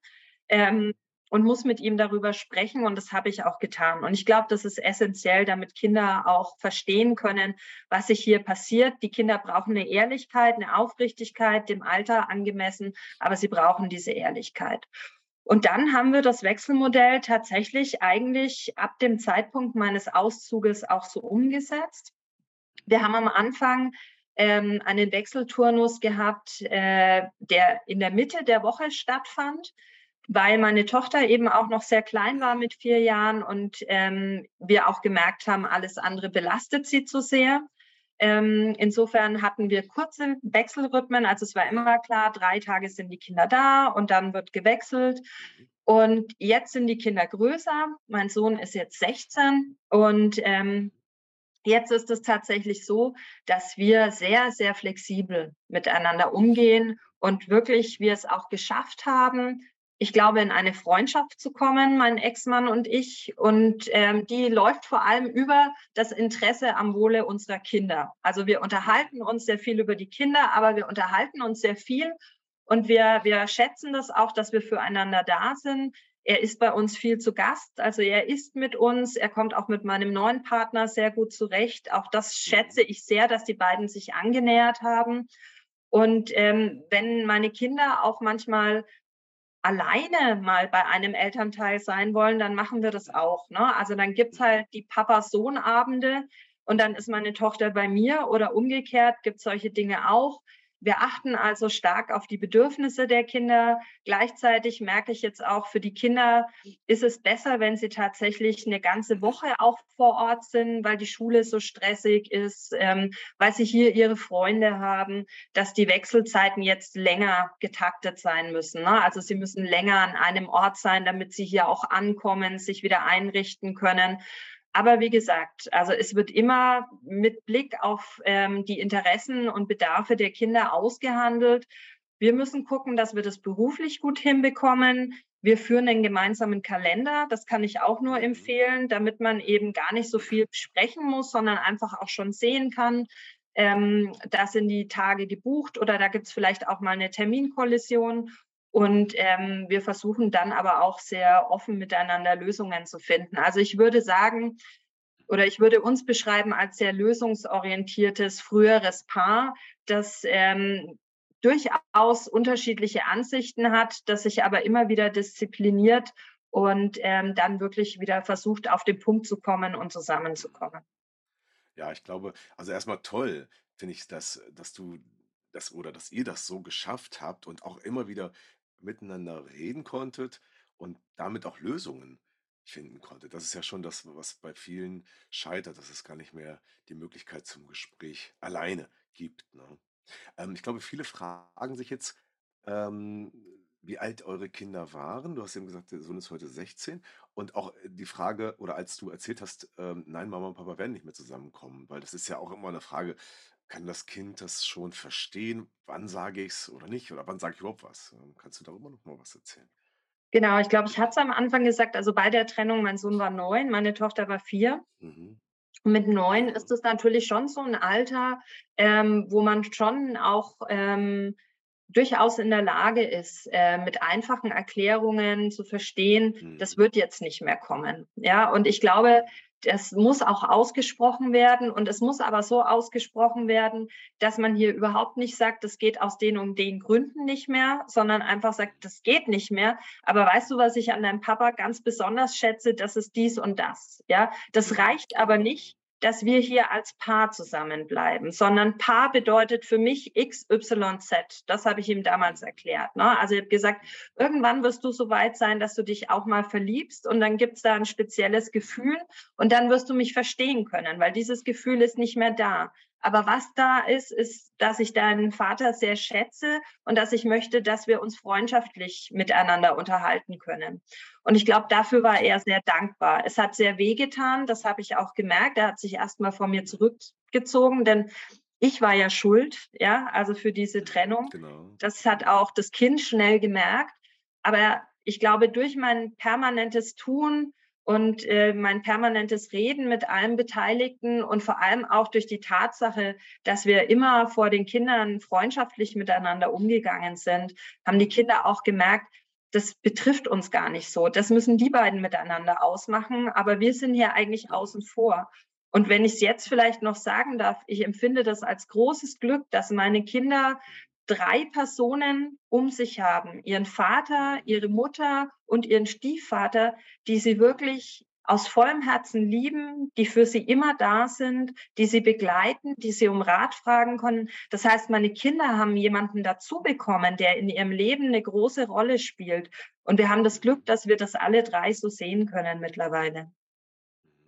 Ähm, und muss mit ihm darüber sprechen und das habe ich auch getan. Und ich glaube, das ist essentiell, damit Kinder auch verstehen können, was sich hier passiert. Die Kinder brauchen eine Ehrlichkeit, eine Aufrichtigkeit, dem Alter angemessen, aber sie brauchen diese Ehrlichkeit. Und dann haben wir das Wechselmodell tatsächlich eigentlich ab dem Zeitpunkt meines Auszuges auch so umgesetzt. Wir haben am Anfang ähm, einen Wechselturnus gehabt, äh, der in der Mitte der Woche stattfand, weil meine Tochter eben auch noch sehr klein war mit vier Jahren und ähm, wir auch gemerkt haben, alles andere belastet sie zu sehr. Ähm, insofern hatten wir kurze Wechselrhythmen. Also es war immer klar, drei Tage sind die Kinder da und dann wird gewechselt. Und jetzt sind die Kinder größer. Mein Sohn ist jetzt 16 und ähm, jetzt ist es tatsächlich so, dass wir sehr, sehr flexibel miteinander umgehen und wirklich wir es auch geschafft haben, ich glaube, in eine Freundschaft zu kommen, mein Ex-Mann und ich. Und ähm, die läuft vor allem über das Interesse am Wohle unserer Kinder. Also wir unterhalten uns sehr viel über die Kinder, aber wir unterhalten uns sehr viel und wir, wir schätzen das auch, dass wir füreinander da sind. Er ist bei uns viel zu Gast, also er ist mit uns, er kommt auch mit meinem neuen Partner sehr gut zurecht. Auch das schätze ich sehr, dass die beiden sich angenähert haben. Und ähm, wenn meine Kinder auch manchmal alleine mal bei einem Elternteil sein wollen, dann machen wir das auch. Ne? Also dann gibt es halt die Papa-Sohn-Abende und dann ist meine Tochter bei mir oder umgekehrt gibt es solche Dinge auch. Wir achten also stark auf die Bedürfnisse der Kinder. Gleichzeitig merke ich jetzt auch, für die Kinder ist es besser, wenn sie tatsächlich eine ganze Woche auch vor Ort sind, weil die Schule so stressig ist, ähm, weil sie hier ihre Freunde haben, dass die Wechselzeiten jetzt länger getaktet sein müssen. Ne? Also sie müssen länger an einem Ort sein, damit sie hier auch ankommen, sich wieder einrichten können. Aber wie gesagt, also es wird immer mit Blick auf ähm, die Interessen und Bedarfe der Kinder ausgehandelt. Wir müssen gucken, dass wir das beruflich gut hinbekommen. Wir führen einen gemeinsamen Kalender. Das kann ich auch nur empfehlen, damit man eben gar nicht so viel besprechen muss, sondern einfach auch schon sehen kann, ähm, da sind die Tage gebucht oder da gibt es vielleicht auch mal eine Terminkollision. Und ähm, wir versuchen dann aber auch sehr offen miteinander Lösungen zu finden. Also ich würde sagen, oder ich würde uns beschreiben als sehr lösungsorientiertes früheres Paar, das ähm, durchaus unterschiedliche Ansichten hat, das sich aber immer wieder diszipliniert und ähm, dann wirklich wieder versucht, auf den Punkt zu kommen und zusammenzukommen. Ja, ich glaube, also erstmal toll finde ich das, dass du das oder dass ihr das so geschafft habt und auch immer wieder miteinander reden konntet und damit auch Lösungen finden konntet. Das ist ja schon das, was bei vielen scheitert, dass es gar nicht mehr die Möglichkeit zum Gespräch alleine gibt, ne? Ähm, ich glaube, viele fragen sich jetzt, ähm, wie alt eure Kinder waren. Du hast eben gesagt, der Sohn ist heute 16 und auch, äh, die Frage oder als du erzählt hast, ähm: „Nein, Mama und Papa werden nicht mehr zusammenkommen“, weil das ist ja auch immer eine Frage, kann das Kind das schon verstehen? Wann sage ich es oder nicht? Oder wann sage ich überhaupt was? Ähm, kannst du darüber noch mal was erzählen? Genau, ich glaube, ich hatte es am Anfang gesagt, also bei der Trennung, mein Sohn war neun, meine Tochter war vier. Mhm. Mit neun ist es natürlich schon so ein Alter, ähm, wo man schon auch ähm, durchaus in der Lage ist, äh, mit einfachen Erklärungen zu verstehen, das Mhm. wird jetzt nicht mehr kommen. Ja, und ich glaube, das muss auch ausgesprochen werden und es muss aber so ausgesprochen werden, dass man hier überhaupt nicht sagt, das geht aus den und den Gründen nicht mehr, sondern einfach sagt, das geht nicht mehr. Aber weißt du, was ich an deinem Papa ganz besonders schätze? Das ist dies und das. Ja, das reicht aber nicht, dass wir hier als Paar zusammenbleiben, sondern Paar bedeutet für mich XYZ. Das habe ich ihm damals erklärt. Ne? Also ich habe gesagt, irgendwann wirst du so weit sein, dass du dich auch mal verliebst und dann gibt es da ein spezielles Gefühl und dann wirst du mich verstehen können, weil dieses Gefühl ist nicht mehr da. Aber was da ist, ist, dass ich deinen Vater sehr schätze und dass ich möchte, dass wir uns freundschaftlich miteinander unterhalten können. Und ich glaube, dafür war er sehr dankbar. Es hat sehr wehgetan, das habe ich auch gemerkt. Er hat sich erstmal von mir zurückgezogen, denn ich war ja schuld, ja, also für diese. Trennung. Genau. Das hat auch das Kind schnell gemerkt. Aber ich glaube, durch mein permanentes Tun und äh, mein permanentes Reden mit allen Beteiligten und vor allem auch durch die Tatsache, dass wir immer vor den Kindern freundschaftlich miteinander umgegangen sind, haben die Kinder auch gemerkt, das betrifft uns gar nicht so. Das müssen die beiden miteinander ausmachen, aber wir sind hier eigentlich außen vor. Und wenn ich es jetzt vielleicht noch sagen darf, ich empfinde das als großes Glück, dass meine Kinder drei Personen um sich haben. Ihren Vater, ihre Mutter und ihren Stiefvater, die sie wirklich aus vollem Herzen lieben, die für sie immer da sind, die sie begleiten, die sie um Rat fragen können. Das heißt, meine Kinder haben jemanden dazu bekommen, der in ihrem Leben eine große Rolle spielt. Und wir haben das Glück, dass wir das alle drei so sehen können mittlerweile.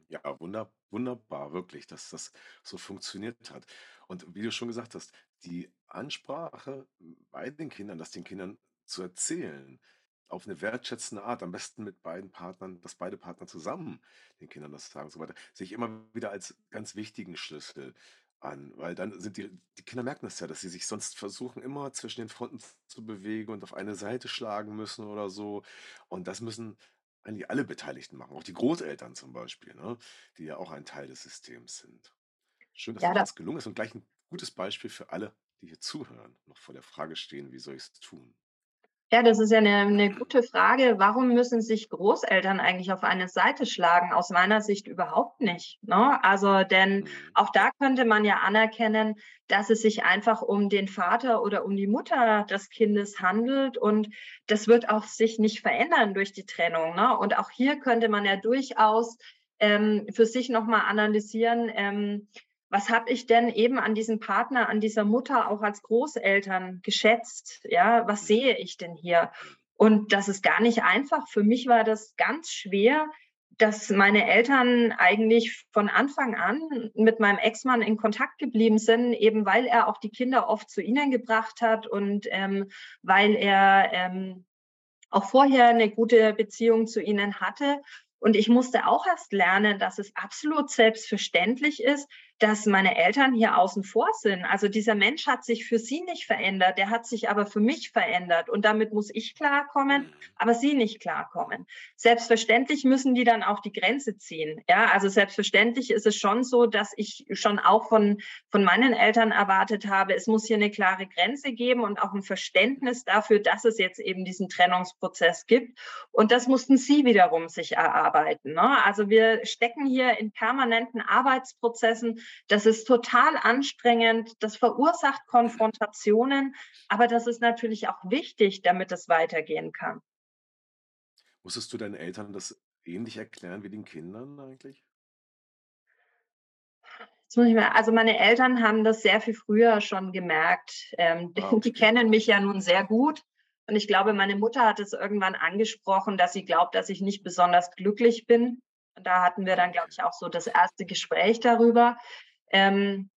Ja, wunder wunderbar, wirklich, dass das so funktioniert hat. Und wie du schon gesagt hast, die Ansprache bei den Kindern, das den Kindern zu erzählen, auf eine wertschätzende Art, am besten mit beiden Partnern, dass beide Partner zusammen den Kindern das sagen und so weiter, sehe ich immer wieder als ganz wichtigen Schlüssel. an, weil dann sind die die Kinder merken das ja, dass sie sich sonst versuchen, immer zwischen den Fronten zu bewegen und auf eine Seite schlagen müssen oder so. Und das müssen eigentlich alle Beteiligten machen, auch die Großeltern zum Beispiel, ne, die ja auch ein Teil des Systems sind. Schön, dass Ja, das gelungen ist und gleich ein gutes Beispiel für alle, die hier zuhören, noch vor der Frage stehen: „Wie soll ich's tun?“ Ja, das ist ja eine 'ne gute Frage. Warum müssen sich Großeltern eigentlich auf eine Seite schlagen? Aus meiner Sicht überhaupt nicht, ne? Also, denn Mhm. auch da könnte man ja anerkennen, dass es sich einfach um den Vater oder um die Mutter des Kindes handelt und das wird auch sich nicht verändern durch die Trennung, ne? Und auch hier könnte man ja durchaus, ähm, für sich noch mal analysieren, ähm, was habe ich denn eben an diesem Partner, an dieser Mutter auch als Großeltern geschätzt? Ja, was sehe ich denn hier? Und das ist gar nicht einfach. Für mich war das ganz schwer, dass meine Eltern eigentlich von Anfang an mit meinem Ex-Mann in Kontakt geblieben sind, eben weil er auch die Kinder oft zu ihnen gebracht hat und ähm, weil er ähm, auch vorher eine gute Beziehung zu ihnen hatte. Und ich musste auch erst lernen, dass es absolut selbstverständlich ist, dass meine Eltern hier außen vor sind. Also dieser Mensch hat sich für sie nicht verändert, der hat sich aber für mich verändert. Und damit muss ich klarkommen, Mhm. aber sie nicht klarkommen. Selbstverständlich müssen die dann auch die Grenze ziehen. Ja, also selbstverständlich ist es schon so, dass ich schon auch von, von meinen Eltern erwartet habe, es muss hier eine klare Grenze geben und auch ein Verständnis dafür, dass es jetzt eben diesen Trennungsprozess gibt. Und das mussten sie wiederum sich erarbeiten. Ne? Also wir stecken hier in permanenten Arbeitsprozessen. Das ist total anstrengend. Das verursacht. Konfrontationen. Aber das ist natürlich auch wichtig, damit es weitergehen kann. Musstest du deinen Eltern das ähnlich erklären wie den Kindern eigentlich? Jetzt muss ich mal, also meine Eltern haben das sehr viel früher schon gemerkt. Ähm, Ah, die okay. kennen mich ja nun sehr gut. Und ich glaube, meine Mutter hat es irgendwann angesprochen, dass sie glaubt, dass ich nicht besonders glücklich bin. Und da hatten wir dann, glaube ich, auch so das erste Gespräch darüber. Ähm,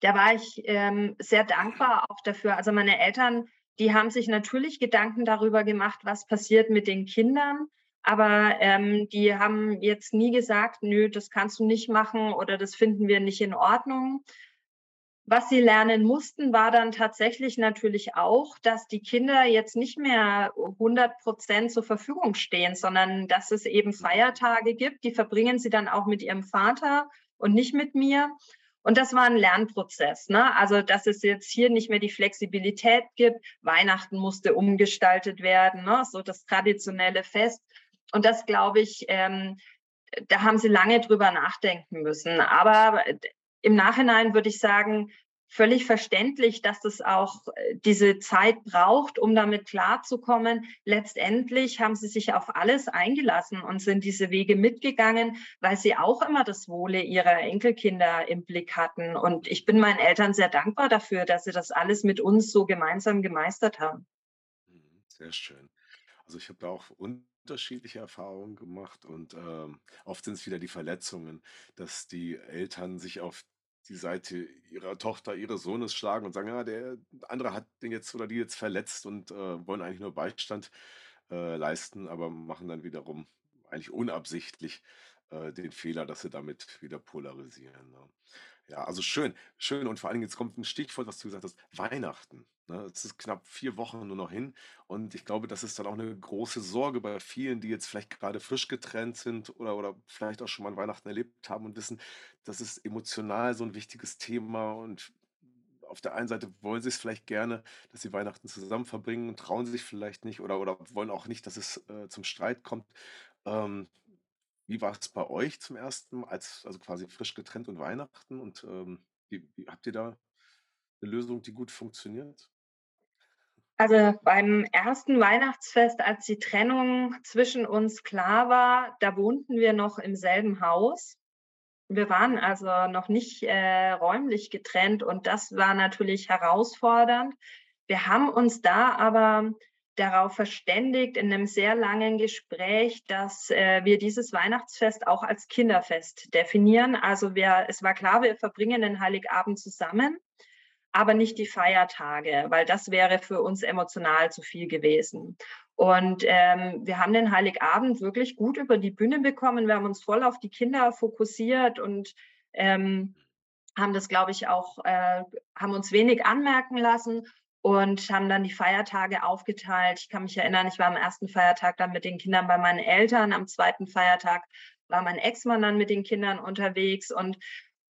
da war ich ähm, sehr dankbar auch dafür. Also meine Eltern, die haben sich natürlich Gedanken darüber gemacht, was passiert mit den Kindern. Aber ähm, die haben jetzt nie gesagt, nö, das kannst du nicht machen oder das finden wir nicht in Ordnung. Was sie lernen mussten, war dann tatsächlich natürlich auch, dass die Kinder jetzt nicht mehr 100 Prozent zur Verfügung stehen, sondern dass es eben Mhm. Feiertage gibt, die verbringen sie dann auch mit ihrem Vater und nicht mit mir. Und das war ein Lernprozess, ne? Also, dass es jetzt hier nicht mehr die Flexibilität gibt. Weihnachten musste umgestaltet werden, ne, so das traditionelle Fest. Und das glaube ich, ähm, da haben sie lange drüber nachdenken müssen. Aber äh, im Nachhinein würde ich sagen, völlig verständlich, dass das auch äh, diese Zeit braucht, um damit klarzukommen. Letztendlich haben sie sich auf alles eingelassen und sind diese Wege mitgegangen, weil sie auch immer das Wohle ihrer Enkelkinder im Blick hatten. Und ich bin meinen Eltern sehr dankbar dafür, dass sie das alles mit uns so gemeinsam gemeistert haben. Mhm. Sehr schön. Also, ich habe da auch unterschiedliche Erfahrungen gemacht und, ähm, oft sind es wieder die Verletzungen, dass die Eltern sich auf die Seite ihrer Tochter, ihres Sohnes schlagen und sagen: „Ja, der andere hat den jetzt oder die jetzt verletzt“ und, äh, wollen eigentlich nur Beistand, äh, leisten, aber machen dann wiederum eigentlich unabsichtlich, äh, den Fehler, dass sie damit wieder polarisieren, ne? Ja, also schön, schön und vor allen Dingen, jetzt kommt ein Stichwort, was du gesagt hast, Weihnachten, ne? Es ist knapp 4 Wochen nur noch hin und ich glaube, das ist dann auch eine große Sorge bei vielen, die jetzt vielleicht gerade frisch getrennt sind oder oder vielleicht auch schon mal Weihnachten erlebt haben und wissen, das ist emotional so ein wichtiges Thema und auf der einen Seite wollen sie es vielleicht gerne, dass sie Weihnachten zusammen verbringen und trauen sich vielleicht nicht oder oder wollen auch nicht, dass es, äh, zum Streit kommt. Ähm, wie war es bei euch zum ersten Mal als also quasi frisch getrennt und Weihnachten und, ähm, wie wie habt ihr da 'ne Lösung, die gut funktioniert? Also, beim ersten Weihnachtsfest, als die Trennung zwischen uns klar war, da wohnten wir noch im selben Haus. Wir waren also noch nicht, äh, räumlich getrennt und das war natürlich herausfordernd. Wir haben uns da aber darauf verständigt in 'nem sehr langen Gespräch, dass, äh, wir dieses Weihnachtsfest auch als Kinderfest definieren. Also, wir es war klar, wir verbringen den Heiligabend zusammen, aber nicht die. Feiertage, weil das wäre für uns emotional zu viel gewesen. Und, ähm, wir haben den Heiligabend wirklich gut über die Bühne bekommen. Wir haben uns voll auf die Kinder fokussiert und, ähm, haben das, glaube ich, auch, äh, haben uns wenig anmerken lassen und haben dann die Feiertage aufgeteilt. Ich kann mich erinnern, ich war am ersten Feiertag dann mit den Kindern bei meinen Eltern, am zweiten Feiertag war mein Ex-Mann dann mit den Kindern unterwegs und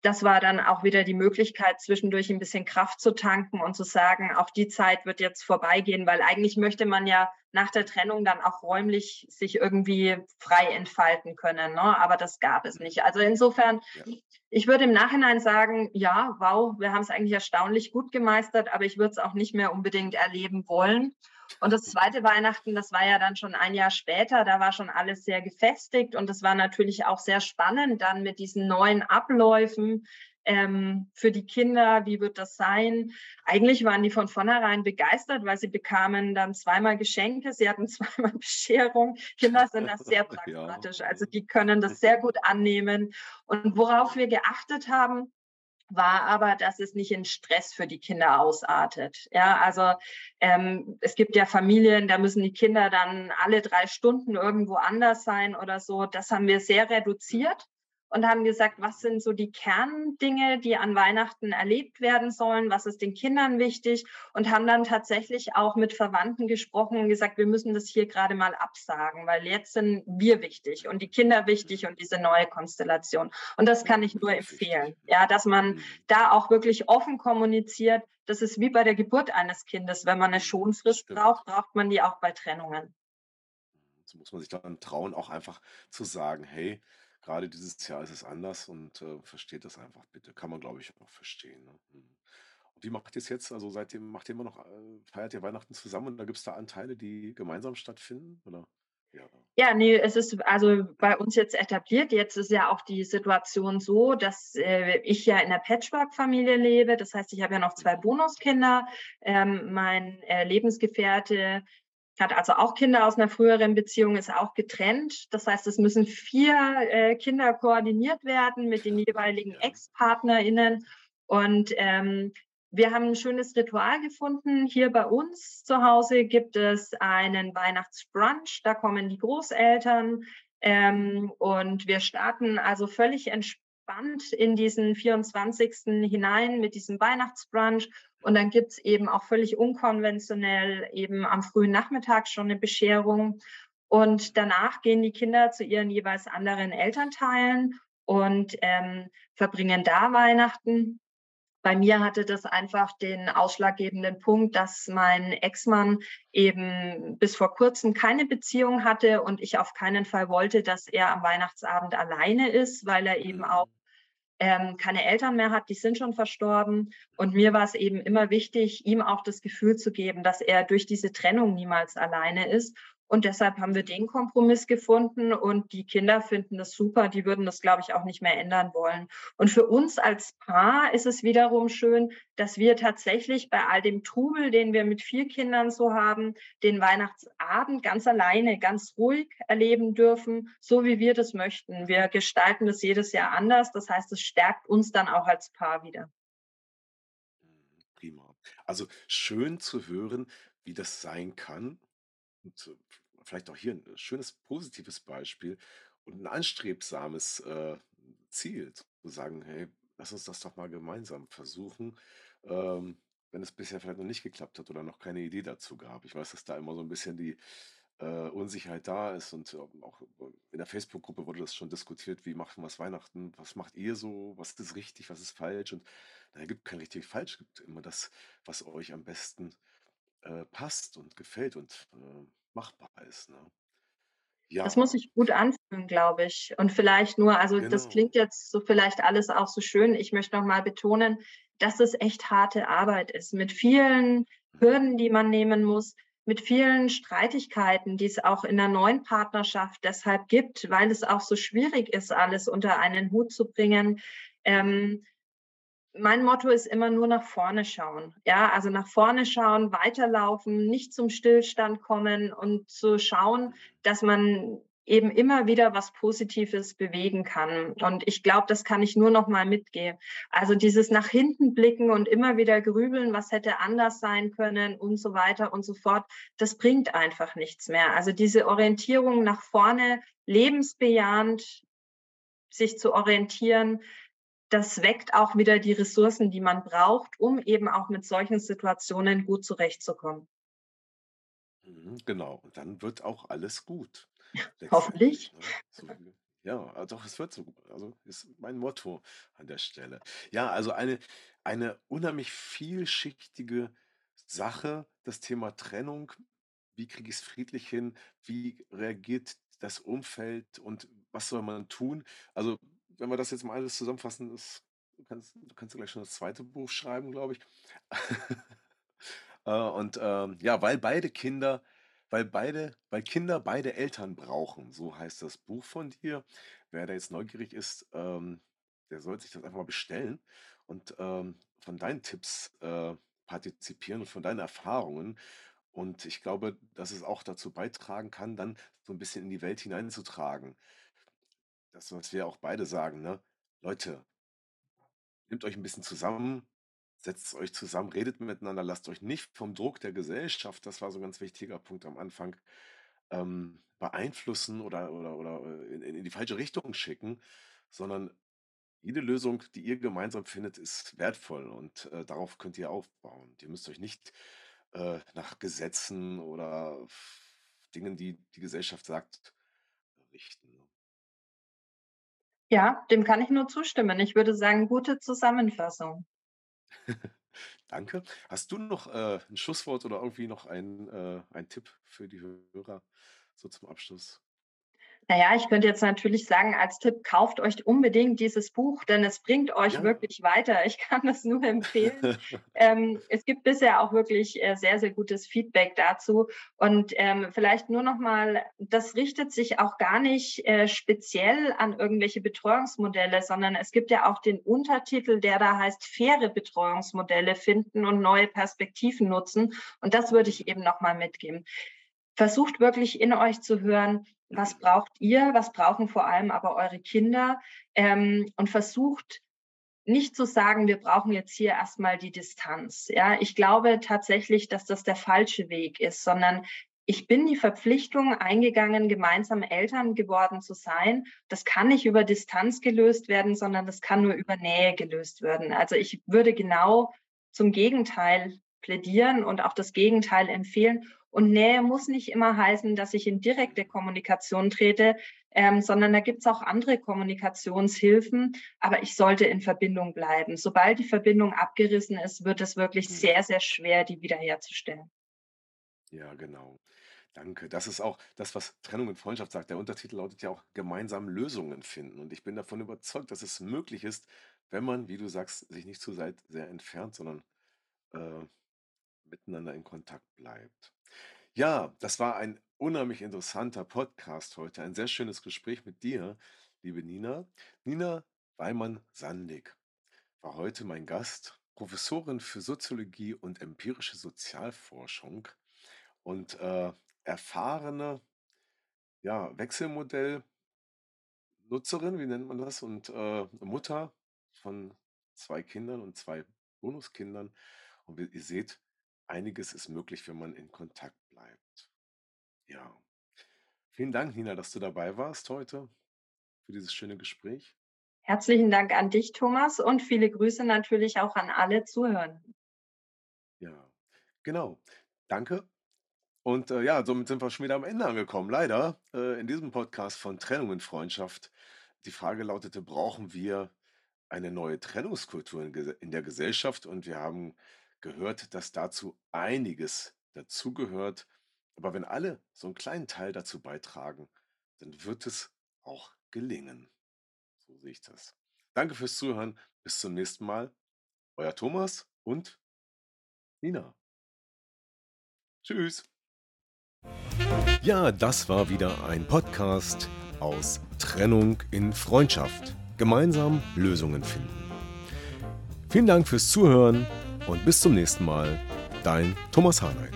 das war dann auch wieder die Möglichkeit, zwischendurch ein bisschen Kraft zu tanken und zu sagen, auch die Zeit wird jetzt vorbeigehen, weil eigentlich möchte man ja nach der Trennung dann auch räumlich sich irgendwie frei entfalten können. Ne? Aber das gab es nicht. Also insofern, ja. ich würde im Nachhinein sagen, ja, wow, wir haben es eigentlich erstaunlich gut gemeistert, aber ich würde es auch nicht mehr unbedingt erleben wollen. Und das zweite Weihnachten, das war ja dann schon ein Jahr später, da war schon alles sehr gefestigt und es war natürlich auch sehr spannend dann mit diesen neuen Abläufen ähm, für die Kinder, wie wird das sein? Eigentlich waren die von vornherein begeistert, weil sie bekamen dann zweimal Geschenke, sie hatten [LAUGHS] zweimal Bescherung. Kinder sind das sehr [LAUGHS] pragmatisch, also die können das sehr [LAUGHS] gut annehmen. Und worauf wir geachtet haben, war aber, dass es nicht in Stress für die Kinder ausartet. Ja, also ähm, es gibt ja Familien, da müssen die Kinder dann alle drei Stunden irgendwo anders sein oder so. Das haben wir sehr reduziert und haben gesagt, was sind so die Kerndinge, die an Weihnachten erlebt werden sollen, was ist den Kindern wichtig und haben dann tatsächlich auch mit Verwandten gesprochen und gesagt, wir müssen das hier gerade mal absagen, weil jetzt sind wir wichtig und die Kinder wichtig und diese neue Konstellation. Und das kann ich nur empfehlen, ja, dass man mhm. da auch wirklich offen kommuniziert. Das ist wie bei der Geburt eines Kindes. Wenn man eine Schonfrist braucht, braucht man die auch bei Trennungen. So muss man sich dann trauen, auch einfach zu sagen, hey, Gerade dieses Jahr ist es anders und, äh, versteht das einfach bitte. Kann man, glaube ich, auch verstehen, ne? Mhm. Und wie macht ihr's jetzt? Also, seitdem macht ihr immer noch äh, feiert ihr Weihnachten zusammen und da gibt es da Anteile, die gemeinsam stattfinden, oder? Ja. Ja, ne, es ist also bei uns jetzt etabliert. Jetzt ist ja auch die Situation so, dass, äh, ich ja in 'ner Patchwork-Familie lebe. Das heißt, ich habe ja noch zwei mhm. Bonuskinder. Ähm, mein, äh, Lebensgefährte hat also auch Kinder aus einer früheren Beziehung, ist auch getrennt. Das heißt, es müssen vier äh, Kinder koordiniert werden mit den jeweiligen Ex-PartnerInnen. Und ähm, wir haben ein schönes Ritual gefunden. Hier bei uns zu Hause gibt es einen Weihnachtsbrunch. Da kommen die Großeltern. Ähm, und wir starten also völlig entspannt in diesen 24. hinein mit diesem Weihnachtsbrunch und dann gibt es eben auch völlig unkonventionell eben am frühen Nachmittag schon eine Bescherung. Und danach gehen die Kinder zu ihren jeweils anderen Elternteilen und ähm, verbringen da Weihnachten. Bei mir hatte das einfach den ausschlaggebenden Punkt, dass mein Ex-Mann eben bis vor kurzem keine Beziehung hatte und ich auf keinen Fall wollte, dass er am Weihnachtsabend alleine ist, weil er eben mhm. auch ähm, keine Eltern mehr hat, die sind schon verstorben. Und mir war es eben immer wichtig, ihm auch das Gefühl zu geben, dass er durch diese Trennung niemals alleine ist und deshalb haben wir den Kompromiss gefunden und die Kinder finden das super. Die würden das, glaube ich, auch nicht mehr ändern wollen. Und für uns als Paar ist es wiederum schön, dass wir tatsächlich bei all dem Trubel, den wir mit vier Kindern so haben, den Weihnachtsabend ganz alleine, ganz ruhig erleben dürfen, so wie wir das möchten. Wir gestalten das jedes Jahr anders. Das heißt, es stärkt uns dann auch als Paar wieder. Prima. Also schön zu hören, wie das sein kann, und äh, vielleicht auch hier ein äh, schönes positives Beispiel und ein anstrebsames, äh, Ziel zu sagen: „Hey, lass uns das doch mal gemeinsam versuchen“, ähm, wenn es bisher vielleicht noch nicht geklappt hat oder noch keine Idee dazu gab. Ich weiß, dass da immer so ein bisschen die, äh, Unsicherheit da ist und, ähm, auch in der Facebook-Gruppe wurde das schon diskutiert: „Wie machen wir's Weihnachten? Was macht ihr so? Was ist richtig, was ist falsch?“ Und es gibt kein richtig falsch, es gibt immer das, was euch am besten äh, passt und gefällt und, äh, machbar ist, ne? Das muss Ja, sich gut anfühlen, glaube ich. Und vielleicht nur also, das genau. klingt jetzt so vielleicht alles auch so schön. Ich möchte noch mal betonen, dass es echt harte Arbeit ist mit vielen Mhm. Hürden, die man nehmen muss, mit vielen Streitigkeiten, die es auch in 'ner neuen Partnerschaft deshalb gibt, weil es auch so schwierig ist, alles unter einen Hut zu bringen. Ähm, mein Motto ist immer nur nach vorne schauen. Ja, also nach vorne schauen, weiterlaufen, nicht zum Stillstand kommen und zu schauen, dass man eben immer wieder was Positives bewegen kann. Und ich glaube, das kann ich nur noch mal mitgeben. Also dieses nach hinten blicken und immer wieder grübeln, was hätte anders sein können und so weiter und so fort, das bringt einfach nichts mehr. Also diese Orientierung nach vorne, lebensbejahend sich zu orientieren, das weckt auch wieder die Ressourcen, die man braucht, um eben auch mit solchen Situationen gut zurechtzukommen. Mhm, genau, und dann wird auch alles gut, [LAUGHS] Hoffentlich. ne? Ja, doch, es wird so also, ist mein Motto an der Stelle. Ja, also eine eine unheimlich vielschichtige Sache, das Thema Trennung. Wie kriege ich es friedlich hin? Wie reagiert das Umfeld und was soll man tun? Also, wenn wir das jetzt mal alles zusammenfassen, das du kannst du kannst gleich schon das zweite Buch schreiben, glaube ich. [LAUGHS] Äh, und, ähm, ja, weil beide Kinder weil beide weil Kinder beide Eltern brauchen, so heißt das Buch von dir. Wer da jetzt neugierig ist, ähm, der soll sich das einfach mal bestellen und, ähm, von deinen Tipps, äh, partizipieren und von deinen Erfahrungen. Und ich glaube, dass es auch dazu beitragen kann, dann so ein bisschen in die Welt hineinzutragen. Das, was wir auch beide sagen, ne? Leute, nehmt euch ein bisschen zusammen, setzt euch zusammen, redet miteinander, lasst euch nicht vom Druck der Gesellschaft, das war so 'n ganz wichtiger Punkt am Anfang, ähm, beeinflussen oder oder oder, äh, in in die falsche Richtung schicken, sondern jede Lösung, die ihr gemeinsam findet, ist wertvoll und, äh, darauf könnt ihr aufbauen. Ihr müsst euch nicht, äh, nach Gesetzen oder Dingen, die die Gesellschaft sagt, richten? Ja, dem kann ich nur zustimmen. Ich würde sagen, gute Zusammenfassung. [LAUGHS] Danke. Hast du noch, äh, 'n Schlusswort oder irgendwie noch ein äh, einen Tipp für die Hörer so zum Abschluss? Na ja, ich könnte jetzt natürlich sagen als Tipp, kauft euch unbedingt dieses Buch, denn es bringt euch Ja. wirklich weiter. Ich kann das nur empfehlen. [LAUGHS] Ähm, es gibt bisher auch wirklich, äh, sehr, sehr gutes Feedback dazu. Und, ähm, vielleicht nur noch mal, das richtet sich auch gar nicht, äh, speziell an irgendwelche Betreuungsmodelle, sondern es gibt ja auch den Untertitel, der da heißt „Faire Betreuungsmodelle finden und neue Perspektiven nutzen“. Und das würde ich eben noch mal mitgeben. Versucht wirklich in euch zu hören, was braucht ihr, was brauchen vor allem aber eure Kinder, ähm, und versucht nicht zu sagen, wir brauchen jetzt hier erst mal die Distanz, ja? Ich glaube tatsächlich, dass das der falsche Weg ist, sondern ich bin die Verpflichtung eingegangen, gemeinsam Eltern geworden zu sein. Das kann nicht über Distanz gelöst werden, sondern das kann nur über Nähe gelöst werden. Also, ich würde genau zum Gegenteil plädieren und auch das Gegenteil empfehlen. Und Nähe muss nicht immer heißen, dass ich in direkte Kommunikation trete, ähm, sondern da gibt's auch andere Kommunikationshilfen, aber ich sollte in Verbindung bleiben. Sobald die Verbindung abgerissen ist, wird es wirklich Mhm. sehr, sehr schwer, die wiederherzustellen. Ja, genau. Danke. Das ist auch das, was Trennung und Freundschaft sagt. Der Untertitel lautet ja auch „Gemeinsam Lösungen finden“ und ich bin davon überzeugt, dass es möglich ist, wenn man, wie du sagst, sich nicht zu sehr entfernt, sondern, äh, miteinander in Kontakt bleibt. Ja, das war ein unheimlich interessanter Podcast heute. Ein sehr schönes Gespräch mit dir, liebe Nina. Nina Weimann-Sandig war heute mein Gast, Professorin für Soziologie und empirische Sozialforschung und, äh, erfahrene ja, Wechselmodell Nutzerin, wie nennt man das? Und, äh, Mutter von 2 Kindern und 2 Bonuskindern. Und wie ihr seht, einiges ist möglich, wenn man in Kontakt bleibt. Ja. Vielen Dank, Nina, dass du dabei warst heute für dieses schöne Gespräch. Herzlichen Dank an dich, Thomas, und viele Grüße natürlich auch an alle Zuhörenden. Ja, genau. Danke. Und, äh, ja, somit sind wir schon wieder am Ende angekommen, leider, äh, in diesem Podcast von „Trennung in Freundschaft“. Die Frage lautete: „Brauchen wir eine neue Trennungskultur in in der Gesellschaft?“ Und wir haben gehört, dass dazu einiges dazugehört. Aber wenn alle so 'n kleinen Teil dazu beitragen, dann wird es auch gelingen. So sehe ich das. Danke fürs Zuhören. Bis zum nächsten Mal. Euer Thomas und Nina. Tschüss. Ja, das war wieder ein Podcast aus „Trennung in Freundschaft“. Gemeinsam Lösungen finden. Vielen Dank fürs Zuhören und bis zum nächsten Mal. Dein Thomas Harnight.